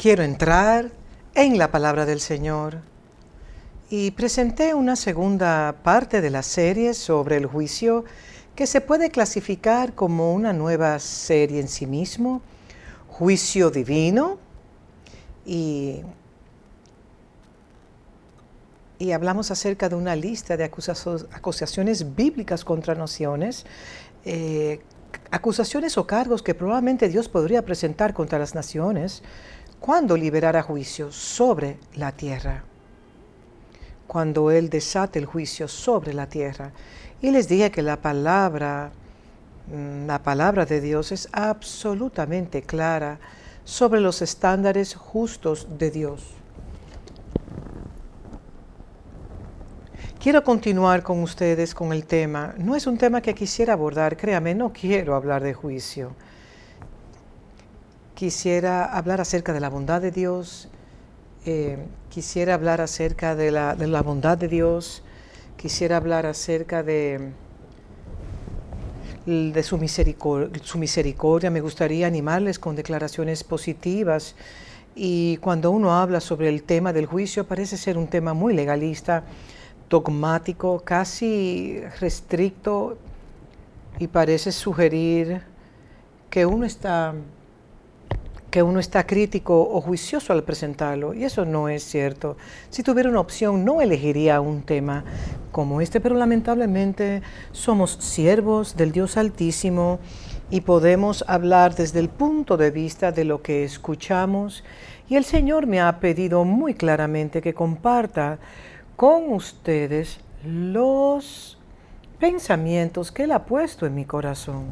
quiero entrar en la palabra del Señor. Y presenté una segunda parte de la serie sobre el juicio que se puede clasificar como una nueva serie en sí mismo, juicio divino. Y, y hablamos acerca de una lista de acusaciones bíblicas contra naciones, eh, acusaciones o cargos que probablemente Dios podría presentar contra las naciones cuando liberara juicio sobre la tierra, cuando Él desate el juicio sobre la tierra. Y les dije que la palabra, mm, la palabra de Dios es absolutamente clara sobre los estándares justos de Dios. Quiero continuar con ustedes con el tema. No es un tema que quisiera abordar, créame, no quiero hablar de juicio quisiera hablar acerca de la bondad de Dios, eh, quisiera hablar acerca de la, de la, bondad de Dios, quisiera hablar acerca de, de su, su misericordia, me gustaría animarles con declaraciones positivas. Y cuando uno habla sobre el tema del juicio, parece ser un tema muy legalista, dogmático, casi restricto, y parece sugerir que uno está que uno está crítico o juicioso al presentarlo, y eso no es cierto. Si tuviera una opción, no elegiría un tema como este, pero lamentablemente somos siervos del Dios Altísimo y podemos hablar desde el punto de vista de lo que escuchamos, y el Señor me ha pedido muy claramente que comparta con ustedes los pensamientos que Él ha puesto en mi corazón.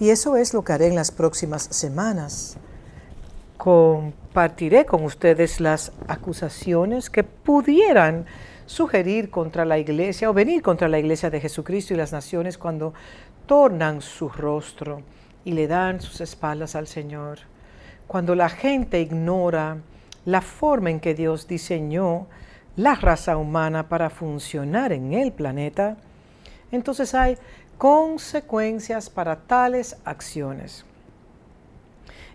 Y eso es lo que haré en las próximas semanas. Compartiré con ustedes las acusaciones que pudieran sugerir contra la iglesia o venir contra la iglesia de Jesucristo y las naciones cuando tornan su rostro y le dan sus espaldas al Señor. Cuando la gente ignora la forma en que Dios diseñó la raza humana para funcionar en el planeta, entonces hay consecuencias para tales acciones.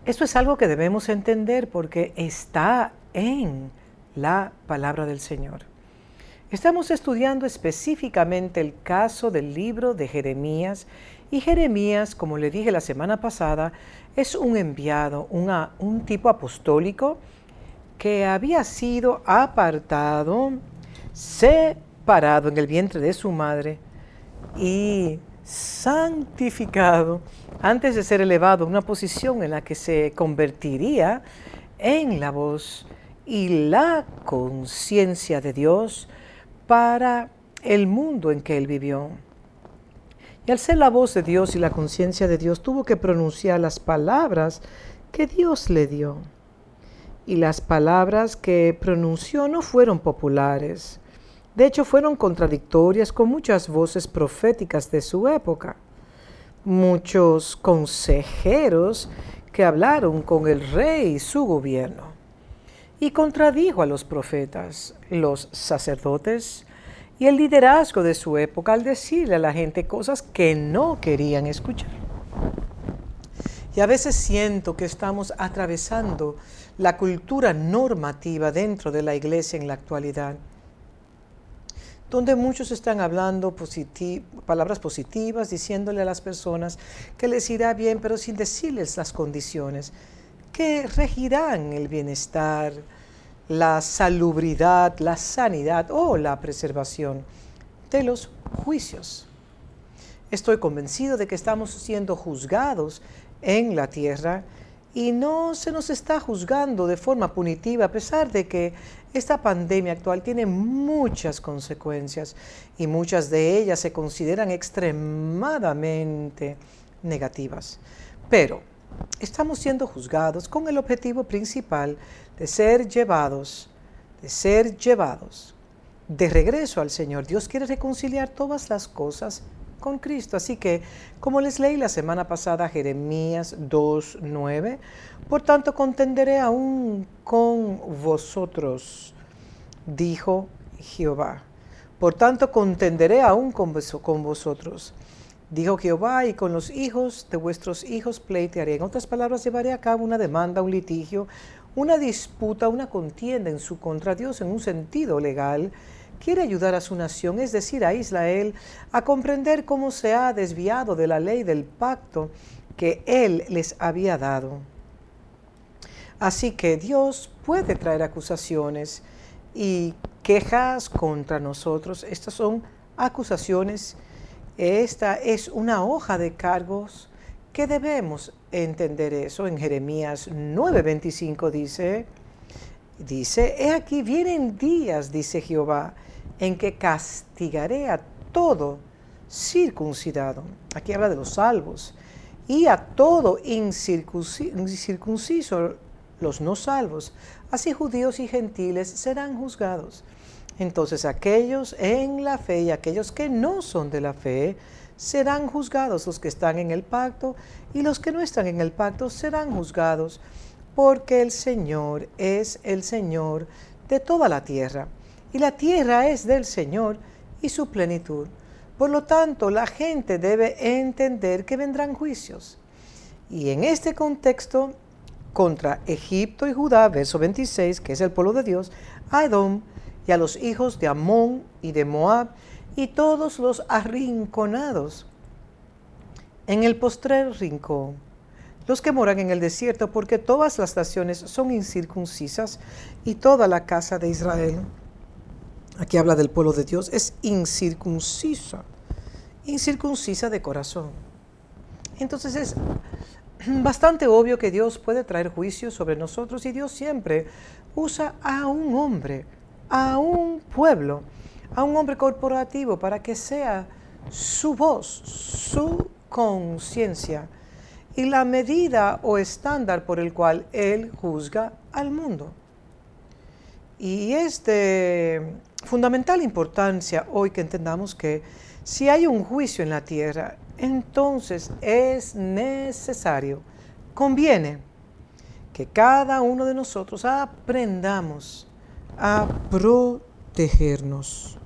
Esto es algo que debemos entender porque está en la palabra del Señor. Estamos estudiando específicamente el caso del libro de Jeremías y Jeremías, como le dije la semana pasada, es un enviado, un tipo apostólico que había sido apartado, separado en el vientre de su madre y santificado antes de ser elevado a una posición en la que se convertiría en la voz y la conciencia de Dios para el mundo en que él vivió. Y al ser la voz de Dios y la conciencia de Dios, tuvo que pronunciar las palabras que Dios le dio. Y las palabras que pronunció no fueron populares, de hecho, fueron contradictorias con muchas voces proféticas de su época. Muchos consejeros que hablaron con el rey y su gobierno. Y contradijo a los profetas, los sacerdotes y el liderazgo de su época al decirle a la gente cosas que no querían escuchar. Y a veces siento que estamos atravesando la cultura normativa dentro de la iglesia en la actualidad donde muchos están hablando palabras positivas, diciéndole a las personas que les irá bien, pero sin decirles las condiciones que regirán el bienestar, la salubridad, la sanidad o la preservación de los juicios. Estoy convencido de que estamos siendo juzgados en la tierra y no se nos está juzgando de forma punitiva, a pesar de que esta pandemia actual tiene muchas consecuencias y muchas de ellas se consideran extremadamente negativas. Pero estamos siendo juzgados con el objetivo principal de ser llevados, de ser llevados de regreso al Señor. Dios quiere reconciliar todas las cosas con Cristo. Así que, como les leí la semana pasada, Jeremías 2.9, por tanto contenderé aún con vosotros, dijo Jehová. Por tanto contenderé aún con, con vosotros. Dijo Jehová, y con los hijos de vuestros hijos pleitearé. En otras palabras, llevaré a cabo una demanda, un litigio, una disputa, una contienda en su contra. Dios, en un sentido legal, quiere ayudar a su nación, es decir, a Israel, a comprender cómo se ha desviado de la ley del pacto que Él les había dado. Así que Dios puede traer acusaciones y quejas contra nosotros. Estas son acusaciones. Esta es una hoja de cargos que debemos entender eso. En Jeremías 9:25 dice, dice, he aquí vienen días, dice Jehová, en que castigaré a todo circuncidado. Aquí habla de los salvos. Y a todo incircunciso, los no salvos. Así judíos y gentiles serán juzgados. Entonces aquellos en la fe y aquellos que no son de la fe serán juzgados. Los que están en el pacto y los que no están en el pacto serán juzgados. Porque el Señor es el Señor de toda la tierra y la tierra es del Señor y su plenitud. Por lo tanto, la gente debe entender que vendrán juicios. Y en este contexto, contra Egipto y Judá, verso 26, que es el pueblo de Dios, a Edom y a los hijos de Amón y de Moab y todos los arrinconados en el postrer rincón, los que moran en el desierto, porque todas las naciones son incircuncisas y toda la casa de Israel aquí habla del pueblo de Dios, es incircuncisa, incircuncisa de corazón. Entonces es bastante obvio que Dios puede traer juicio sobre nosotros y Dios siempre usa a un hombre, a un pueblo, a un hombre corporativo para que sea su voz, su conciencia y la medida o estándar por el cual Él juzga al mundo. Y es de fundamental importancia hoy que entendamos que si hay un juicio en la tierra, entonces es necesario, conviene que cada uno de nosotros aprendamos a protegernos,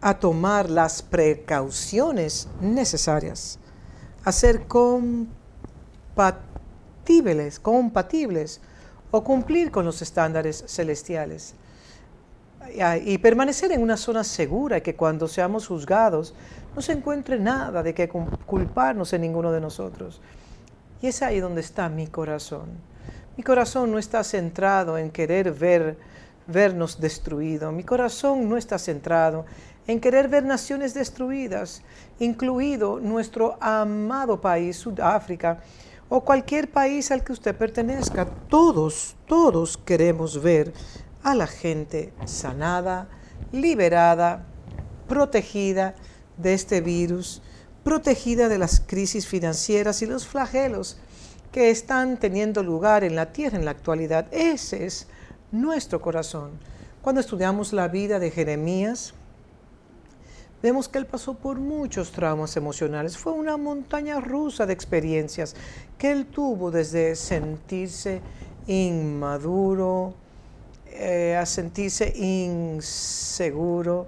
a tomar las precauciones necesarias, a ser compatibles, compatibles o cumplir con los estándares celestiales y permanecer en una zona segura que cuando seamos juzgados no se encuentre nada de que culparnos en ninguno de nosotros. Y es ahí donde está mi corazón. Mi corazón no está centrado en querer ver vernos destruidos. Mi corazón no está centrado en querer ver naciones destruidas, incluido nuestro amado país, Sudáfrica, o cualquier país al que usted pertenezca. Todos, todos queremos ver a la gente sanada, liberada, protegida de este virus, protegida de las crisis financieras y los flagelos que están teniendo lugar en la tierra en la actualidad. Ese es nuestro corazón. Cuando estudiamos la vida de Jeremías, vemos que él pasó por muchos traumas emocionales. Fue una montaña rusa de experiencias que él tuvo desde sentirse inmaduro, eh, a sentirse inseguro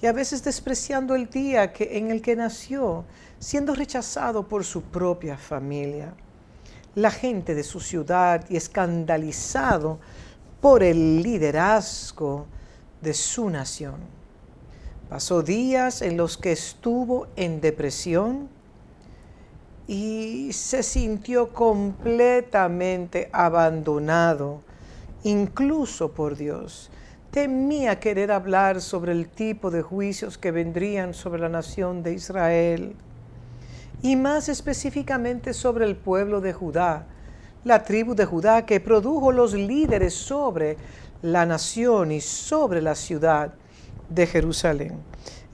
y a veces despreciando el día que, en el que nació, siendo rechazado por su propia familia, la gente de su ciudad y escandalizado por el liderazgo de su nación. Pasó días en los que estuvo en depresión y se sintió completamente abandonado incluso por Dios. Temía querer hablar sobre el tipo de juicios que vendrían sobre la nación de Israel y más específicamente sobre el pueblo de Judá, la tribu de Judá que produjo los líderes sobre la nación y sobre la ciudad de Jerusalén.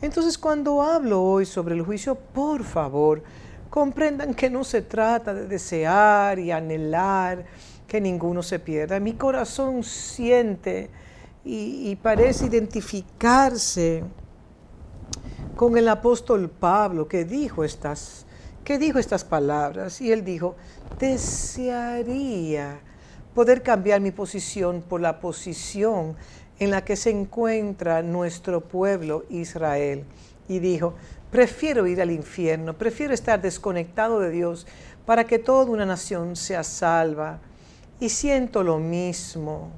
Entonces cuando hablo hoy sobre el juicio, por favor, comprendan que no se trata de desear y anhelar que ninguno se pierda. Mi corazón siente y, parece identificarse con el apóstol Pablo que dijo estas, que dijo estas palabras. Y él dijo, desearía poder cambiar mi posición por la posición en la que se encuentra nuestro pueblo Israel. Y dijo, Prefiero ir al infierno, prefiero estar desconectado de Dios para que toda una nación sea salva. Y siento lo mismo.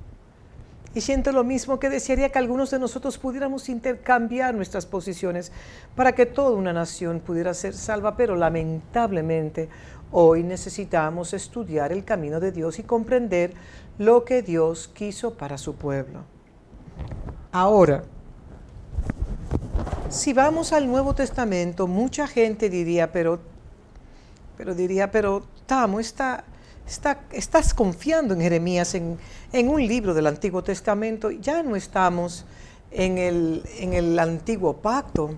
Y siento lo mismo que desearía que algunos de nosotros pudiéramos intercambiar nuestras posiciones para que toda una nación pudiera ser salva, pero lamentablemente hoy necesitamos estudiar el camino de Dios y comprender lo que Dios quiso para su pueblo. Ahora, si vamos al Nuevo Testamento, mucha gente diría, pero, pero diría, pero Tamo, está, estás confiando en Jeremías, en, un libro del Antiguo Testamento, ya no estamos en el, en el antiguo pacto.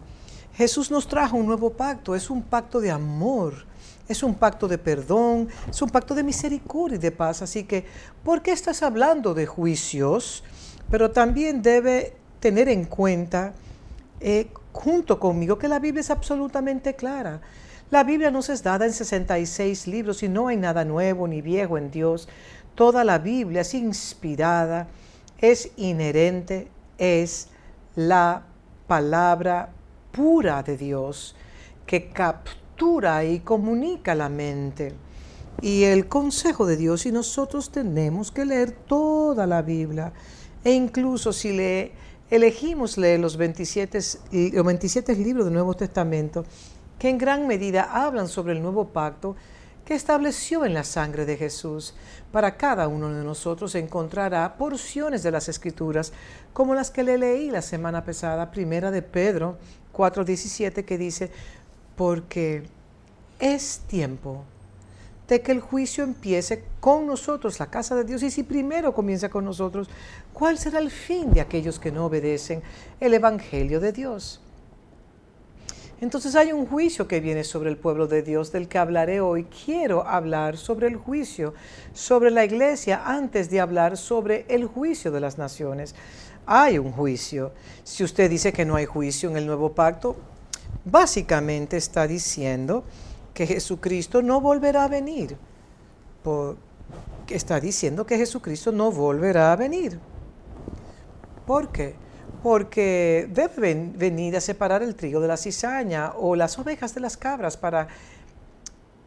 Jesús nos trajo un nuevo pacto, es un pacto de amor, es un pacto de perdón, es un pacto de misericordia y de paz. Así que, ¿por qué estás hablando de juicios? Pero también debe tener en cuenta, eh, junto conmigo, que la Biblia es absolutamente clara. La Biblia nos es dada en 66 libros y no hay nada nuevo ni viejo en Dios. Toda la Biblia es inspirada, es inherente, es la palabra pura de Dios que captura y comunica la mente. Y el consejo de Dios, y nosotros tenemos que leer toda la Biblia. E incluso si le elegimos leer los 27, los 27 libros del Nuevo Testamento, que en gran medida hablan sobre el nuevo pacto que estableció en la sangre de Jesús. Para cada uno de nosotros encontrará porciones de las Escrituras, como las que le leí la semana pasada, primera de Pedro 4:17, que dice, porque es tiempo de que el juicio empiece con nosotros, la casa de Dios, y si primero comienza con nosotros, ¿cuál será el fin de aquellos que no obedecen el Evangelio de Dios? Entonces hay un juicio que viene sobre el pueblo de Dios del que hablaré hoy. Quiero hablar sobre el juicio, sobre la iglesia, antes de hablar sobre el juicio de las naciones. Hay un juicio. Si usted dice que no hay juicio en el nuevo pacto, básicamente está diciendo que Jesucristo no volverá a venir. está diciendo que Jesucristo no volverá a venir. ¿Por qué? Porque debe venir a separar el trigo de la cizaña o las ovejas de las cabras para...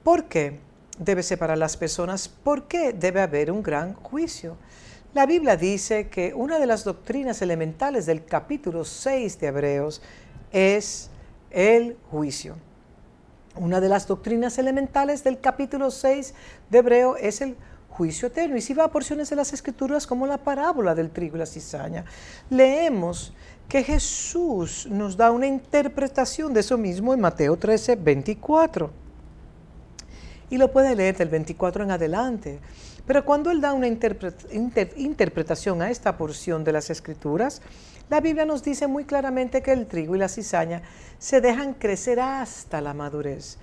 ¿Por qué debe separar las personas? ¿Por qué debe haber un gran juicio? La Biblia dice que una de las doctrinas elementales del capítulo 6 de Hebreos es el juicio. Una de las doctrinas elementales del capítulo 6 de Hebreo es el juicio eterno. Y si va a porciones de las escrituras como la parábola del trigo y la cizaña, leemos que Jesús nos da una interpretación de eso mismo en Mateo 13, 24. Y lo puede leer del 24 en adelante. Pero cuando Él da una interpretación a esta porción de las escrituras, la Biblia nos dice muy claramente que el trigo y la cizaña se dejan crecer hasta la madurez.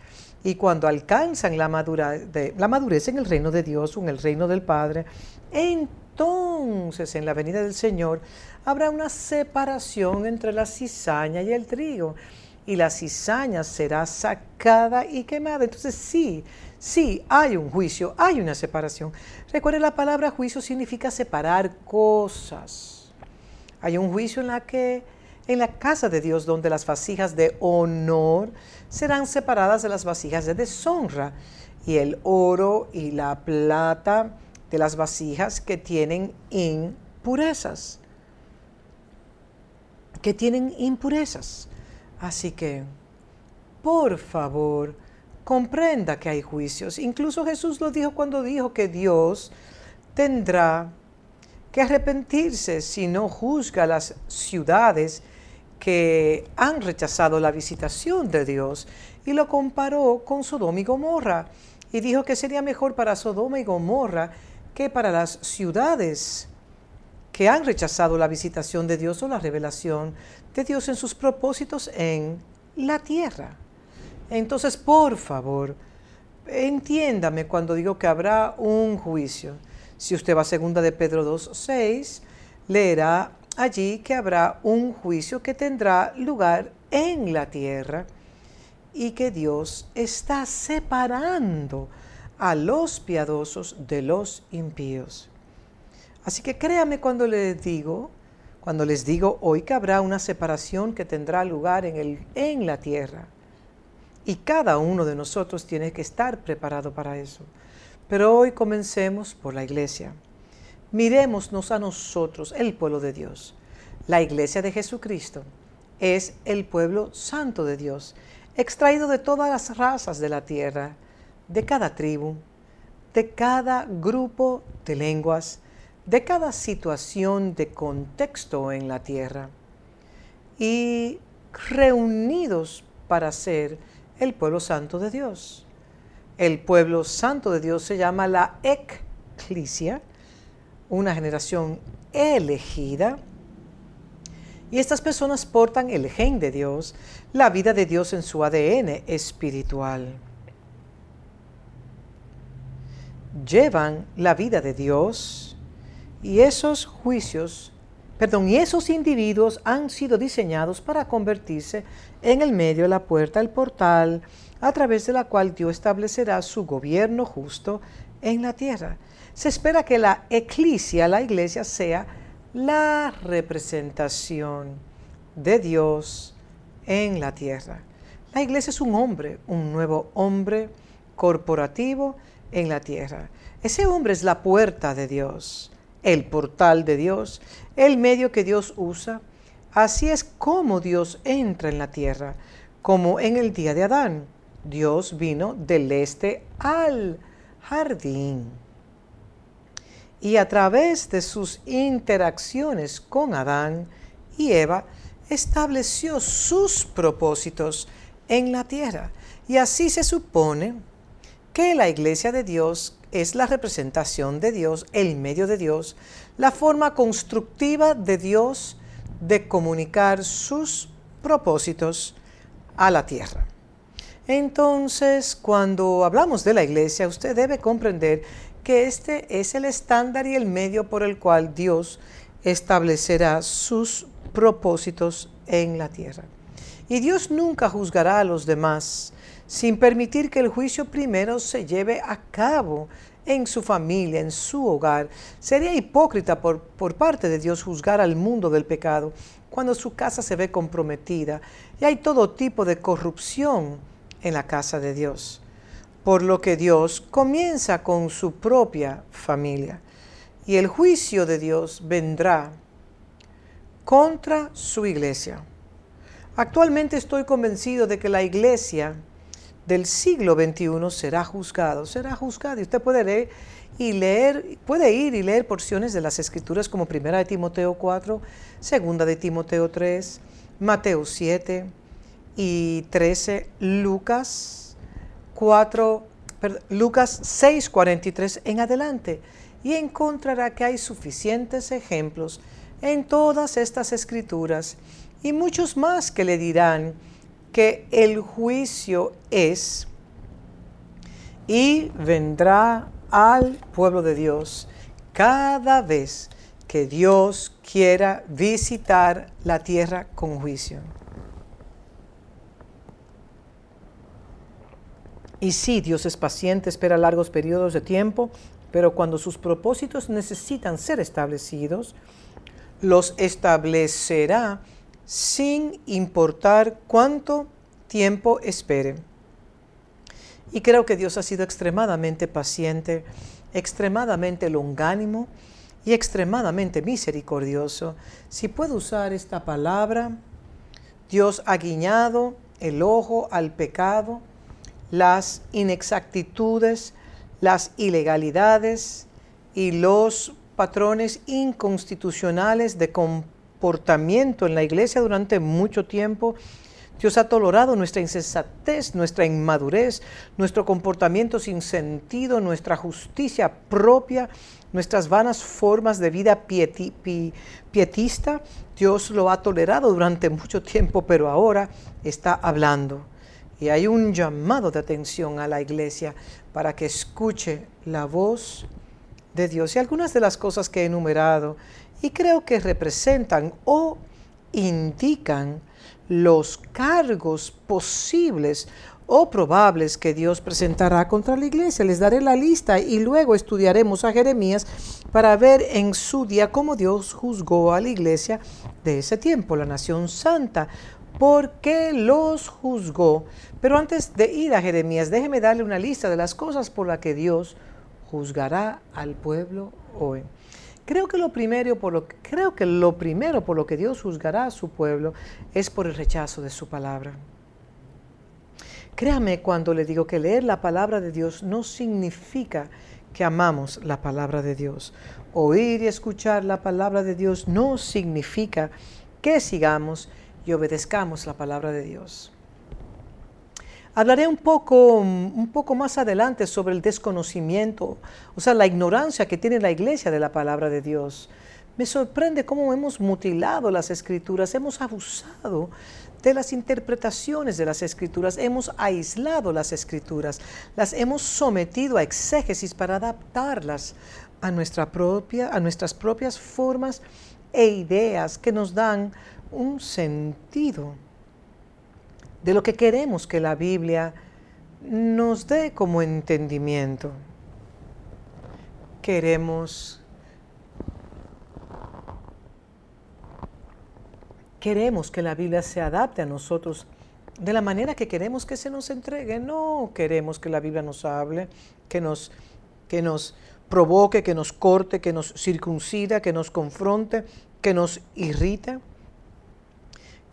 Y cuando alcanzan la, madurez en el reino de Dios o en el reino del Padre, entonces en la venida del Señor habrá una separación entre la cizaña y el trigo. Y la cizaña será sacada y quemada. Entonces sí, sí, hay un juicio, hay una separación. Recuerde, la palabra juicio significa separar cosas. Hay un juicio en la que en la casa de Dios donde las vasijas de honor serán separadas de las vasijas de deshonra y el oro y la plata de las vasijas que tienen impurezas. Que tienen impurezas. Así que, por favor, comprenda que hay juicios. Incluso Jesús lo dijo cuando dijo que Dios tendrá que arrepentirse si no juzga las ciudades que han rechazado la visitación de Dios y lo comparó con Sodoma y Gomorra y dijo que sería mejor para Sodoma y Gomorra que para las ciudades que han rechazado la visitación de Dios o la revelación de Dios en sus propósitos en la tierra. Entonces, por favor, entiéndame cuando digo que habrá un juicio. Si usted va a segunda de Pedro 2, 6, leerá allí que habrá un juicio que tendrá lugar en la tierra y que Dios está separando a los piadosos de los impíos. Así que créame cuando les digo, cuando les digo hoy que habrá una separación que tendrá lugar en, el, en la tierra. Y cada uno de nosotros tiene que estar preparado para eso. Pero hoy comencemos por la iglesia. Miremosnos a nosotros, el pueblo de Dios. La iglesia de Jesucristo es el pueblo santo de Dios, extraído de todas las razas de la tierra, de cada tribu, de cada grupo de lenguas, de cada situación de contexto en la tierra, y reunidos para ser el pueblo santo de Dios. El pueblo santo de Dios se llama la eclesia, una generación elegida, y estas personas portan el gen de Dios, la vida de Dios en su ADN espiritual. Llevan la vida de Dios y esos juicios, perdón, y esos individuos han sido diseñados para convertirse en el medio, la puerta, el portal, a través de la cual Dios establecerá su gobierno justo en la tierra. Se espera que la eclesia, la iglesia, sea la representación de Dios en la tierra. La iglesia es un hombre, un nuevo hombre corporativo en la tierra. Ese hombre es la puerta de Dios, el portal de Dios, el medio que Dios usa. Así es como Dios entra en la tierra, como en el día de Adán. Dios vino del este al jardín y a través de sus interacciones con Adán y Eva, estableció sus propósitos en la tierra. Y así se supone que la iglesia de Dios es la representación de Dios, el medio de Dios, la forma constructiva de Dios de comunicar sus propósitos a la tierra. Entonces, cuando hablamos de la iglesia, usted debe comprender que este es el estándar y el medio por el cual Dios establecerá sus propósitos en la tierra. Y Dios nunca juzgará a los demás sin permitir que el juicio primero se lleve a cabo en su familia, en su hogar. Sería hipócrita por, por parte de Dios juzgar al mundo del pecado cuando su casa se ve comprometida y hay todo tipo de corrupción en la casa de Dios por lo que Dios comienza con su propia familia. Y el juicio de Dios vendrá contra su iglesia. Actualmente estoy convencido de que la iglesia del siglo XXI será juzgado, será juzgado. Y usted puede leer y leer, puede ir y leer porciones de las escrituras como primera de Timoteo 4, segunda de Timoteo 3, Mateo 7 y 13, Lucas 4, Lucas 6, 43 en adelante y encontrará que hay suficientes ejemplos en todas estas escrituras y muchos más que le dirán que el juicio es y vendrá al pueblo de Dios cada vez que Dios quiera visitar la tierra con juicio. Y sí, Dios es paciente, espera largos periodos de tiempo, pero cuando sus propósitos necesitan ser establecidos, los establecerá sin importar cuánto tiempo espere. Y creo que Dios ha sido extremadamente paciente, extremadamente longánimo y extremadamente misericordioso. Si puedo usar esta palabra, Dios ha guiñado el ojo al pecado las inexactitudes, las ilegalidades y los patrones inconstitucionales de comportamiento en la iglesia durante mucho tiempo. Dios ha tolerado nuestra insensatez, nuestra inmadurez, nuestro comportamiento sin sentido, nuestra justicia propia, nuestras vanas formas de vida pietista. Dios lo ha tolerado durante mucho tiempo, pero ahora está hablando y hay un llamado de atención a la iglesia para que escuche la voz de Dios. Y algunas de las cosas que he enumerado y creo que representan o indican los cargos posibles o probables que Dios presentará contra la iglesia. Les daré la lista y luego estudiaremos a Jeremías para ver en su día cómo Dios juzgó a la iglesia de ese tiempo, la nación santa, porque los juzgó. Pero antes de ir a Jeremías, déjeme darle una lista de las cosas por las que Dios juzgará al pueblo hoy. Creo que, lo primero por lo, creo que lo primero por lo que Dios juzgará a su pueblo es por el rechazo de su palabra. Créame cuando le digo que leer la palabra de Dios no significa que amamos la palabra de Dios. Oír y escuchar la palabra de Dios no significa que sigamos y obedezcamos la palabra de Dios. Hablaré un poco, un poco más adelante sobre el desconocimiento, o sea, la ignorancia que tiene la iglesia de la palabra de Dios. Me sorprende cómo hemos mutilado las escrituras, hemos abusado de las interpretaciones de las escrituras, hemos aislado las escrituras, las hemos sometido a exégesis para adaptarlas a, nuestra propia, a nuestras propias formas e ideas que nos dan un sentido de lo que queremos que la Biblia nos dé como entendimiento. Queremos queremos que la Biblia se adapte a nosotros de la manera que queremos que se nos entregue. No queremos que la Biblia nos hable, que nos, que nos provoque, que nos corte, que nos circuncida, que nos confronte, que nos irrite.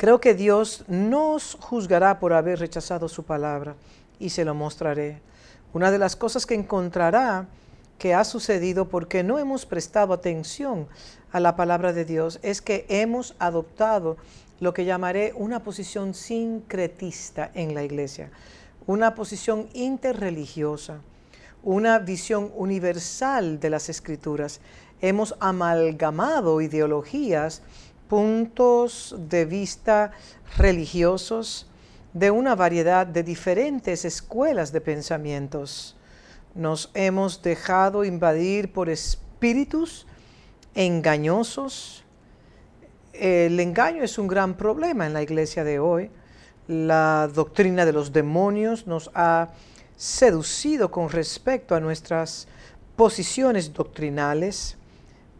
Creo que Dios nos juzgará por haber rechazado su palabra y se lo mostraré. Una de las cosas que encontrará que ha sucedido porque no hemos prestado atención a la palabra de Dios es que hemos adoptado lo que llamaré una posición sincretista en la iglesia, una posición interreligiosa, una visión universal de las escrituras. Hemos amalgamado ideologías puntos de vista religiosos de una variedad de diferentes escuelas de pensamientos. Nos hemos dejado invadir por espíritus engañosos. El engaño es un gran problema en la iglesia de hoy. La doctrina de los demonios nos ha seducido con respecto a nuestras posiciones doctrinales.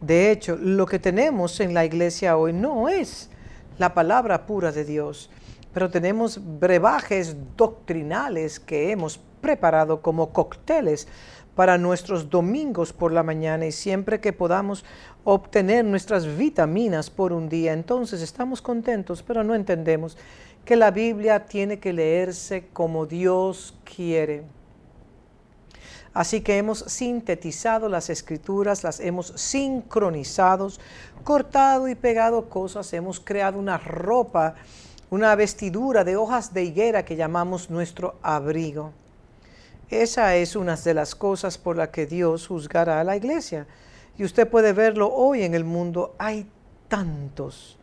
De hecho, lo que tenemos en la iglesia hoy no es la palabra pura de Dios, pero tenemos brebajes doctrinales que hemos preparado como cócteles para nuestros domingos por la mañana y siempre que podamos obtener nuestras vitaminas por un día, entonces estamos contentos, pero no entendemos que la Biblia tiene que leerse como Dios quiere. Así que hemos sintetizado las escrituras, las hemos sincronizado, cortado y pegado cosas, hemos creado una ropa, una vestidura de hojas de higuera que llamamos nuestro abrigo. Esa es una de las cosas por las que Dios juzgará a la iglesia. Y usted puede verlo hoy en el mundo. Hay tantos,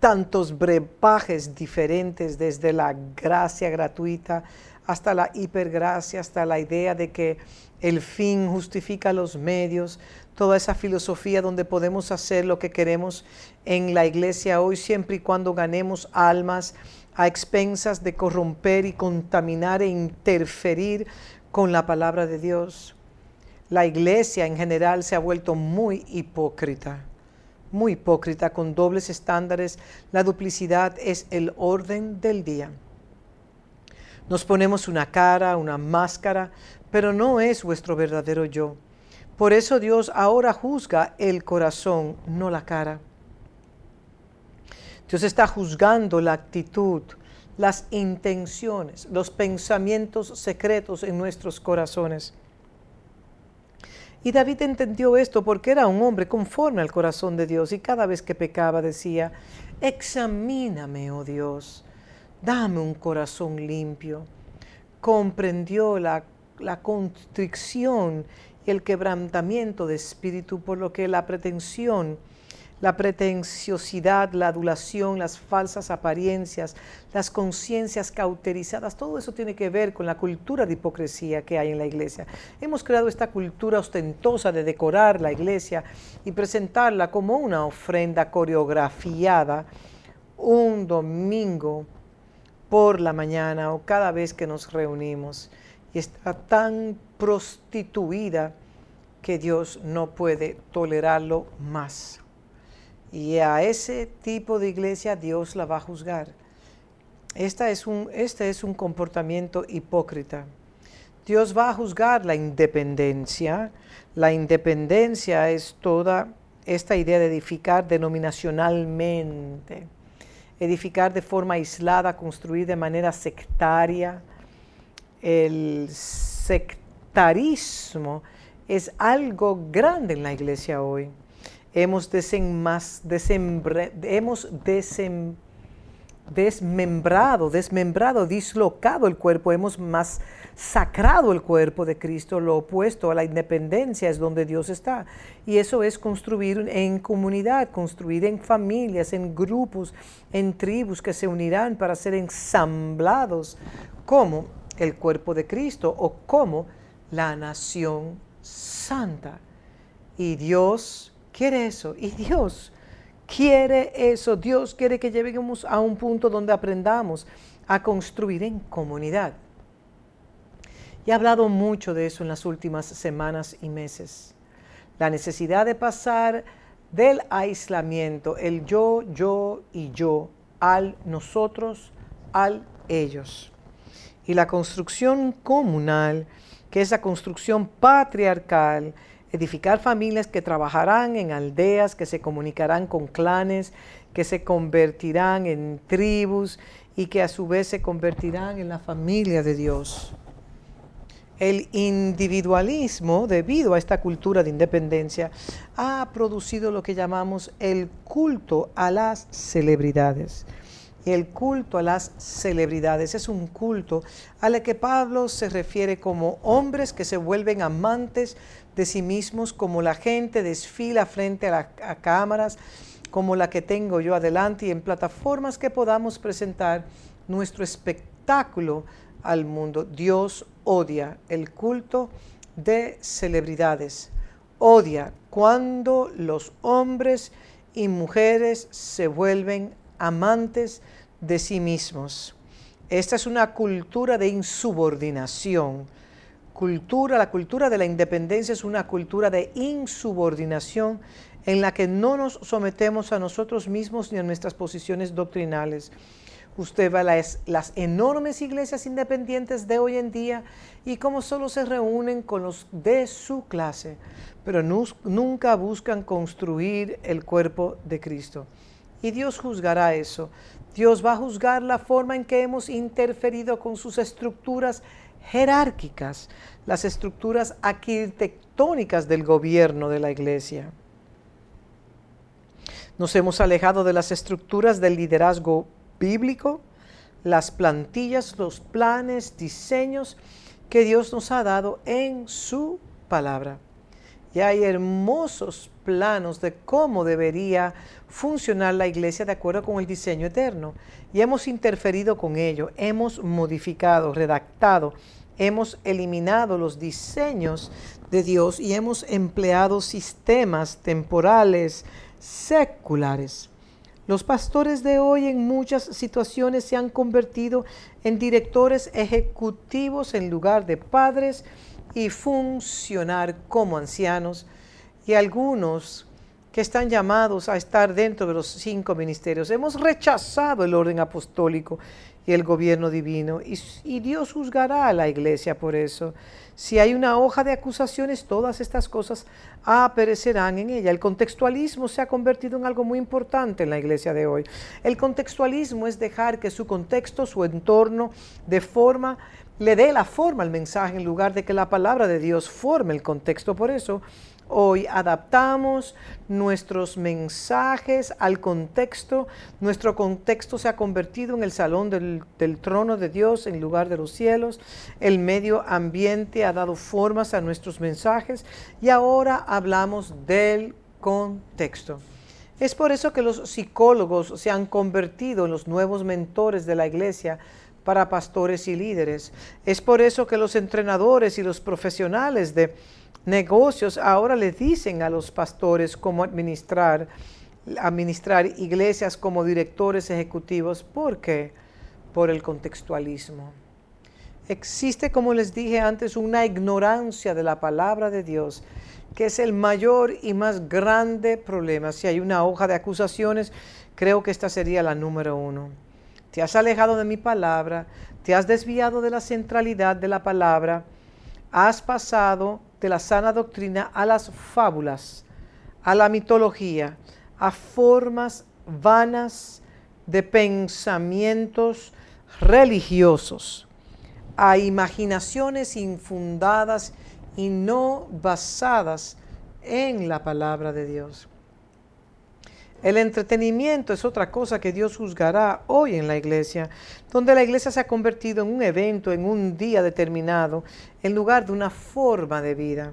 tantos brebajes diferentes desde la gracia gratuita hasta la hipergracia, hasta la idea de que el fin justifica los medios, toda esa filosofía donde podemos hacer lo que queremos en la iglesia hoy, siempre y cuando ganemos almas a expensas de corromper y contaminar e interferir con la palabra de Dios. La iglesia en general se ha vuelto muy hipócrita, muy hipócrita, con dobles estándares. La duplicidad es el orden del día. Nos ponemos una cara, una máscara, pero no es vuestro verdadero yo. Por eso Dios ahora juzga el corazón, no la cara. Dios está juzgando la actitud, las intenciones, los pensamientos secretos en nuestros corazones. Y David entendió esto porque era un hombre conforme al corazón de Dios y cada vez que pecaba decía, examíname, oh Dios, dame un corazón limpio. Comprendió la, la constricción y el quebrantamiento de espíritu, por lo que la pretensión, la pretenciosidad, la adulación, las falsas apariencias, las conciencias cauterizadas, todo eso tiene que ver con la cultura de hipocresía que hay en la iglesia. Hemos creado esta cultura ostentosa de decorar la iglesia y presentarla como una ofrenda coreografiada un domingo por la mañana o cada vez que nos reunimos y está tan prostituida que Dios no puede tolerarlo más. Y a ese tipo de iglesia Dios la va a juzgar. Esta es un, este es un comportamiento hipócrita. Dios va a juzgar la independencia. La independencia es toda esta idea de edificar denominacionalmente, edificar de forma aislada, construir de manera sectaria. El sectarismo es algo grande en la iglesia hoy. Hemos, desenmas, hemos desmembrado, desmembrado, dislocado el cuerpo, hemos más sacrado el cuerpo de Cristo, lo opuesto a la independencia es donde Dios está. Y eso es construir en comunidad, construir en familias, en grupos, en tribus que se unirán para ser ensamblados como el cuerpo de Cristo o como la nación santa. Y Dios quiere eso. Y Dios quiere eso. Dios quiere que lleguemos a un punto donde aprendamos a construir en comunidad. He hablado mucho de eso en las últimas semanas y meses. La necesidad de pasar del aislamiento, el yo, yo y yo, al nosotros, al ellos. Y la construcción comunal, que es la construcción patriarcal, edificar familias que trabajarán en aldeas, que se comunicarán con clanes, que se convertirán en tribus y que a su vez se convertirán en la familia de Dios el individualismo, debido a esta cultura de independencia, ha producido lo que llamamos el culto a las celebridades. El culto a las celebridades es un culto al que Pablo se refiere como hombres que se vuelven amantes de sí mismos, como la gente desfila frente a, las cámaras, como la que tengo yo adelante y en plataformas que podamos presentar nuestro espectáculo al mundo. Dios odia el culto de celebridades. Odia cuando los hombres y mujeres se vuelven amantes de sí mismos. Esta es una cultura de insubordinación. Cultura, la cultura de la independencia es una cultura de insubordinación en la que no nos sometemos a nosotros mismos ni a nuestras posiciones doctrinales. Usted ve las, las enormes iglesias independientes de hoy en día y cómo solo se reúnen con los de su clase, pero nunca buscan construir el cuerpo de Cristo. Y Dios juzgará eso. Dios va a juzgar la forma en que hemos interferido con sus estructuras jerárquicas, las estructuras arquitectónicas del gobierno de la iglesia. Nos hemos alejado de las estructuras del liderazgo bíblico, las plantillas, los planes, diseños que Dios nos ha dado en su palabra. Y hay hermosos planos de cómo debería funcionar la iglesia de acuerdo con el diseño eterno. Y hemos interferido con ello, hemos modificado, redactado, hemos eliminado los diseños de Dios y hemos empleado sistemas temporales seculares. Los pastores de hoy en muchas situaciones se han convertido en directores ejecutivos en lugar de padres y funcionar como ancianos y algunos que están llamados a estar dentro de los cinco ministerios. Hemos rechazado el orden apostólico y el gobierno divino y, y Dios juzgará a la iglesia por eso. Si hay una hoja de acusaciones, todas estas cosas aparecerán en ella. El contextualismo se ha convertido en algo muy importante en la iglesia de hoy. El contextualismo es dejar que su contexto, su entorno, de forma, le dé la forma al mensaje en lugar de que la palabra de Dios forme el contexto. Por eso Hoy adaptamos nuestros mensajes al contexto. Nuestro contexto se ha convertido en el salón del, trono de Dios en lugar de los cielos. El medio ambiente ha dado formas a nuestros mensajes y ahora hablamos del contexto. Es por eso que los psicólogos se han convertido en los nuevos mentores de la iglesia para pastores y líderes. Es por eso que los entrenadores y los profesionales de negocios ahora le dicen a los pastores cómo administrar, administrar iglesias como directores ejecutivos. ¿Por qué? Por el contextualismo. Existe, como les dije antes, una ignorancia de la palabra de Dios, que es el mayor y más grande problema. Si hay una hoja de acusaciones, creo que esta sería la número uno. te has alejado de mi palabra, te has desviado de la centralidad de la palabra, has pasado de la sana doctrina a las fábulas, a la mitología, a formas vanas de pensamientos religiosos, a imaginaciones infundadas y no basadas en la palabra de Dios. El entretenimiento es otra cosa que Dios juzgará hoy en la iglesia, donde la iglesia se ha convertido en un evento, en un día determinado, en lugar de una forma de vida.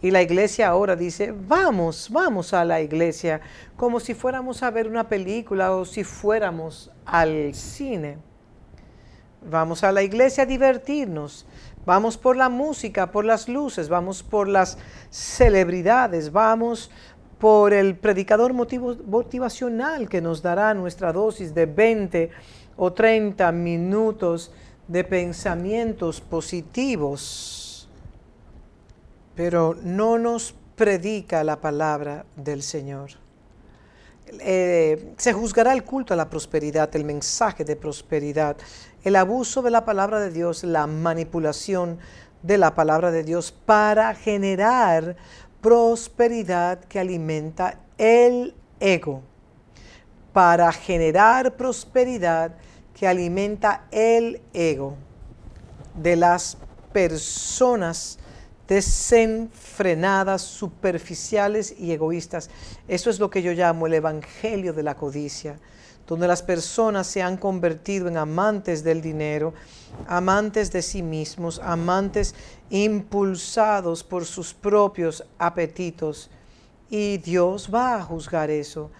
Y la iglesia ahora dice, vamos, vamos a la iglesia, como si fuéramos a ver una película o si fuéramos al cine. Vamos a la iglesia a divertirnos, vamos por la música, por las luces, vamos por las celebridades, vamos por el predicador motivacional que nos dará nuestra dosis de 20 o 30 minutos de pensamientos positivos, pero no nos predica la palabra del Señor. Eh, se juzgará el culto a la prosperidad, el mensaje de prosperidad, el abuso de la palabra de Dios, la manipulación de la palabra de Dios para generar prosperidad que alimenta el ego, para generar prosperidad que alimenta el ego de las personas desenfrenadas, superficiales y egoístas. Eso es lo que yo llamo el evangelio de la codicia donde las personas se han convertido en amantes del dinero, amantes de sí mismos, amantes impulsados por sus propios apetitos. Y Dios va a juzgar eso.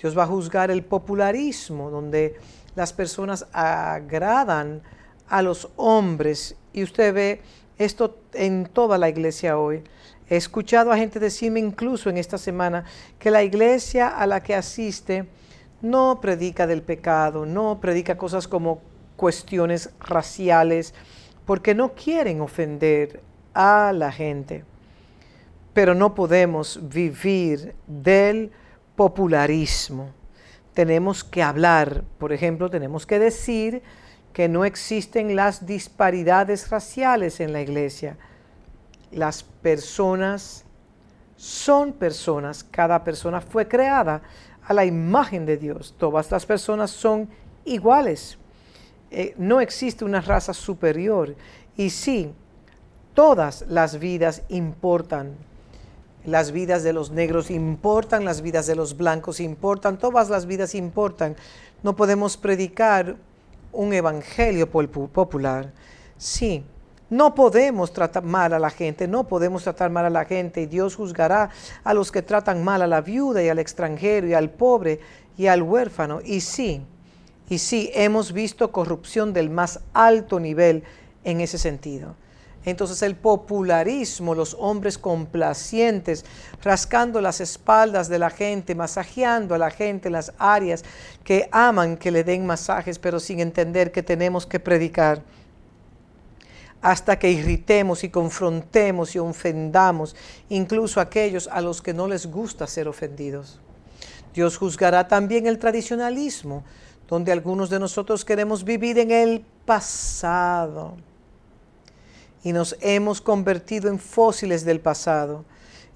Dios va a juzgar el popularismo, donde las personas agradan a los hombres. Y usted ve esto en toda la iglesia hoy. He escuchado a gente decirme incluso en esta semana que la iglesia a la que asiste no predica del pecado, no predica cosas como cuestiones raciales, porque no quieren ofender a la gente. Pero no podemos vivir del popularismo. Tenemos que hablar, por ejemplo, tenemos que decir que no existen las disparidades raciales en la iglesia. Las personas son personas, cada persona fue creada a la imagen de Dios. Todas las personas son iguales. Eh, no existe una raza superior. Y sí, todas las vidas importan. Las vidas de los negros importan, las vidas de los blancos importan, todas las vidas importan. No podemos predicar un evangelio popular. Sí, no podemos tratar mal a la gente, no podemos tratar mal a la gente y Dios juzgará a los que tratan mal a la viuda y al extranjero y al pobre y al huérfano. Y sí, y sí, hemos visto corrupción del más alto nivel en ese sentido. Entonces el popularismo, los hombres complacientes, rascando las espaldas de la gente, masajeando a la gente en las áreas que aman que le den masajes, pero sin entender que tenemos que predicar hasta que irritemos y confrontemos y ofendamos incluso a aquellos a los que no les gusta ser ofendidos. Dios juzgará también el tradicionalismo, donde algunos de nosotros queremos vivir en el pasado y nos hemos convertido en fósiles del pasado.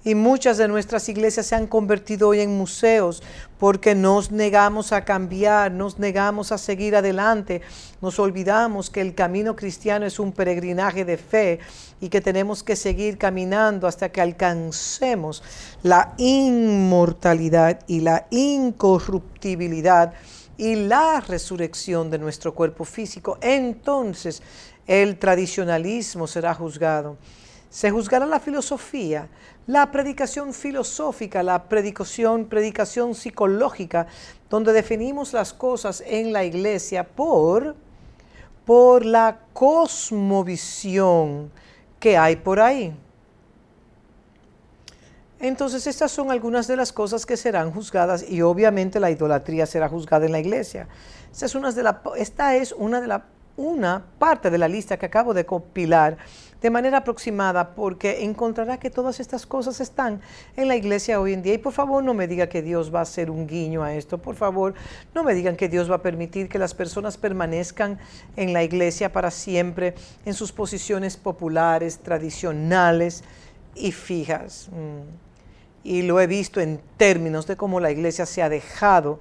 Y muchas de nuestras iglesias se han convertido hoy en museos porque nos negamos a cambiar, nos negamos a seguir adelante, nos olvidamos que el camino cristiano es un peregrinaje de fe y que tenemos que seguir caminando hasta que alcancemos la inmortalidad y la incorruptibilidad y la resurrección de nuestro cuerpo físico. Entonces el tradicionalismo será juzgado. Se juzgará la filosofía, la predicación filosófica, la predicación, predicación psicológica, donde definimos las cosas en la iglesia por, por la cosmovisión que hay por ahí. Entonces estas son algunas de las cosas que serán juzgadas y obviamente la idolatría será juzgada en la iglesia. Esta es una de, la, una, de la, parte de la lista que acabo de compilar de manera aproximada porque encontrará que todas estas cosas están en la iglesia hoy en día. Y por favor no me diga que Dios va a hacer un guiño a esto. Por favor no me digan que Dios va a permitir que las personas permanezcan en la iglesia para siempre en sus posiciones populares, tradicionales y fijas. Mm. Y lo he visto en términos de cómo la iglesia se ha dejado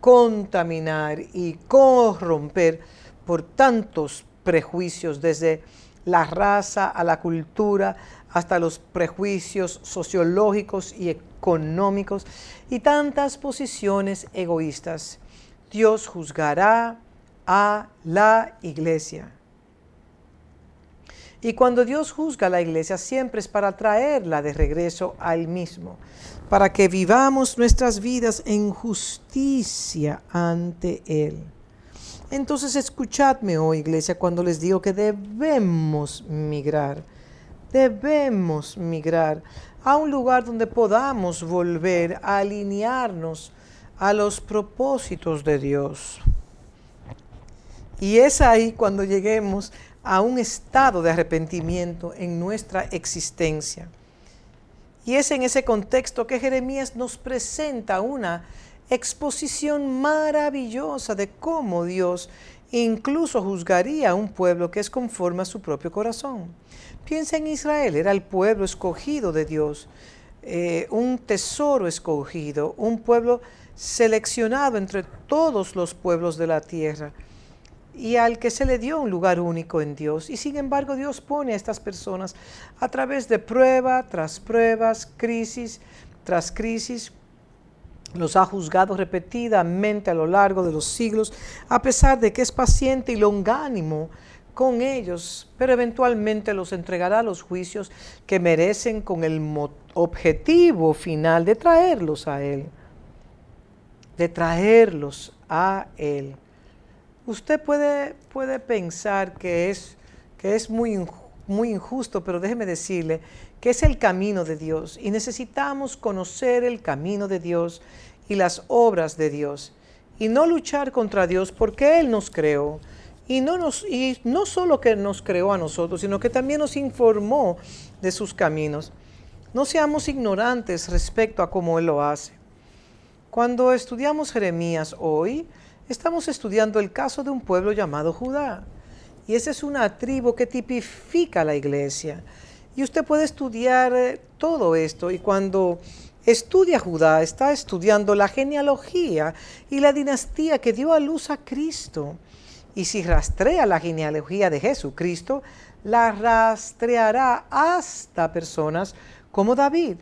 contaminar y corromper por tantos prejuicios desde la raza, a la cultura, hasta los prejuicios sociológicos y económicos y tantas posiciones egoístas. Dios juzgará a la iglesia. Y cuando Dios juzga a la iglesia siempre es para traerla de regreso al mismo, para que vivamos nuestras vidas en justicia ante Él. Entonces escuchadme hoy, iglesia, cuando les digo que debemos migrar, debemos migrar a un lugar donde podamos volver a alinearnos a los propósitos de Dios. Y es ahí cuando lleguemos a un estado de arrepentimiento en nuestra existencia. Y es en ese contexto que Jeremías nos presenta una exposición maravillosa de cómo Dios incluso juzgaría a un pueblo que es conforme a su propio corazón. Piensa en Israel, era el pueblo escogido de Dios, eh, un tesoro escogido, un pueblo seleccionado entre todos los pueblos de la tierra y al que se le dio un lugar único en Dios. Y sin embargo Dios pone a estas personas a través de prueba tras pruebas, crisis tras crisis, los ha juzgado repetidamente a lo largo de los siglos, a pesar de que es paciente y longánimo con ellos, pero eventualmente los entregará a los juicios que merecen con el objetivo final de traerlos a Él, de traerlos a Él. Usted puede, puede pensar que es, que es muy, muy injusto, pero déjeme decirle que es el camino de Dios y necesitamos conocer el camino de Dios y las obras de Dios y no luchar contra Dios porque Él nos creó y no, nos, y no solo que nos creó a nosotros, sino que también nos informó de sus caminos. No seamos ignorantes respecto a cómo Él lo hace. Cuando estudiamos Jeremías hoy, estamos estudiando el caso de un pueblo llamado Judá. Y esa es una tribu que tipifica la iglesia. Y usted puede estudiar eh, todo esto y cuando estudia Judá, está estudiando la genealogía y la dinastía que dio a luz a Cristo. Y si rastrea la genealogía de Jesucristo, la rastreará hasta personas como David.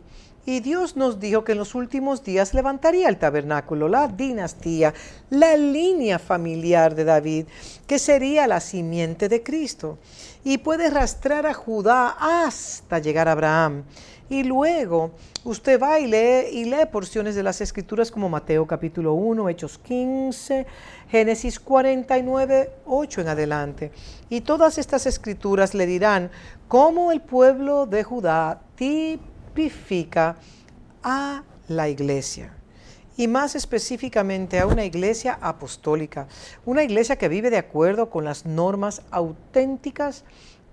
Y Dios nos dijo que en los últimos días levantaría el tabernáculo, la dinastía, la línea familiar de David, que sería la simiente de Cristo y puede rastrear a Judá hasta llegar a Abraham. Y luego usted va y lee, y lee porciones de las escrituras como Mateo capítulo 1, Hechos 15, Génesis 49, 8 en adelante. Y todas estas escrituras le dirán cómo el pueblo de Judá a la iglesia y más específicamente a una iglesia apostólica, una iglesia que vive de acuerdo con las normas auténticas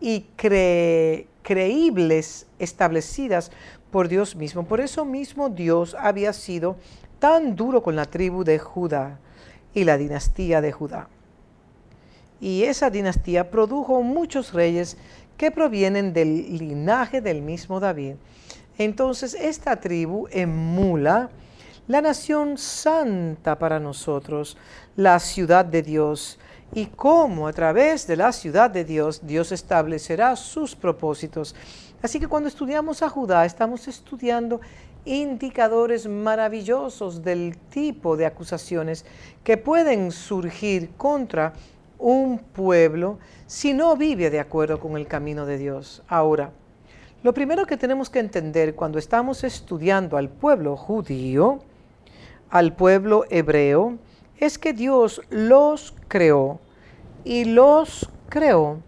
y creíbles establecidas por Dios mismo. Por eso mismo Dios había sido tan duro con la tribu de Judá y la dinastía de Judá. Y esa dinastía produjo muchos reyes que provienen del linaje del mismo David. Entonces esta tribu emula la nación santa para nosotros, la ciudad de Dios, y cómo a través de la ciudad de Dios Dios establecerá sus propósitos. Así que cuando estudiamos a Judá estamos estudiando indicadores maravillosos del tipo de acusaciones que pueden surgir contra un pueblo si no vive de acuerdo con el camino de Dios. Ahora, lo primero que tenemos que entender cuando estamos estudiando al pueblo judío al pueblo hebreo es que Dios los creó y los creó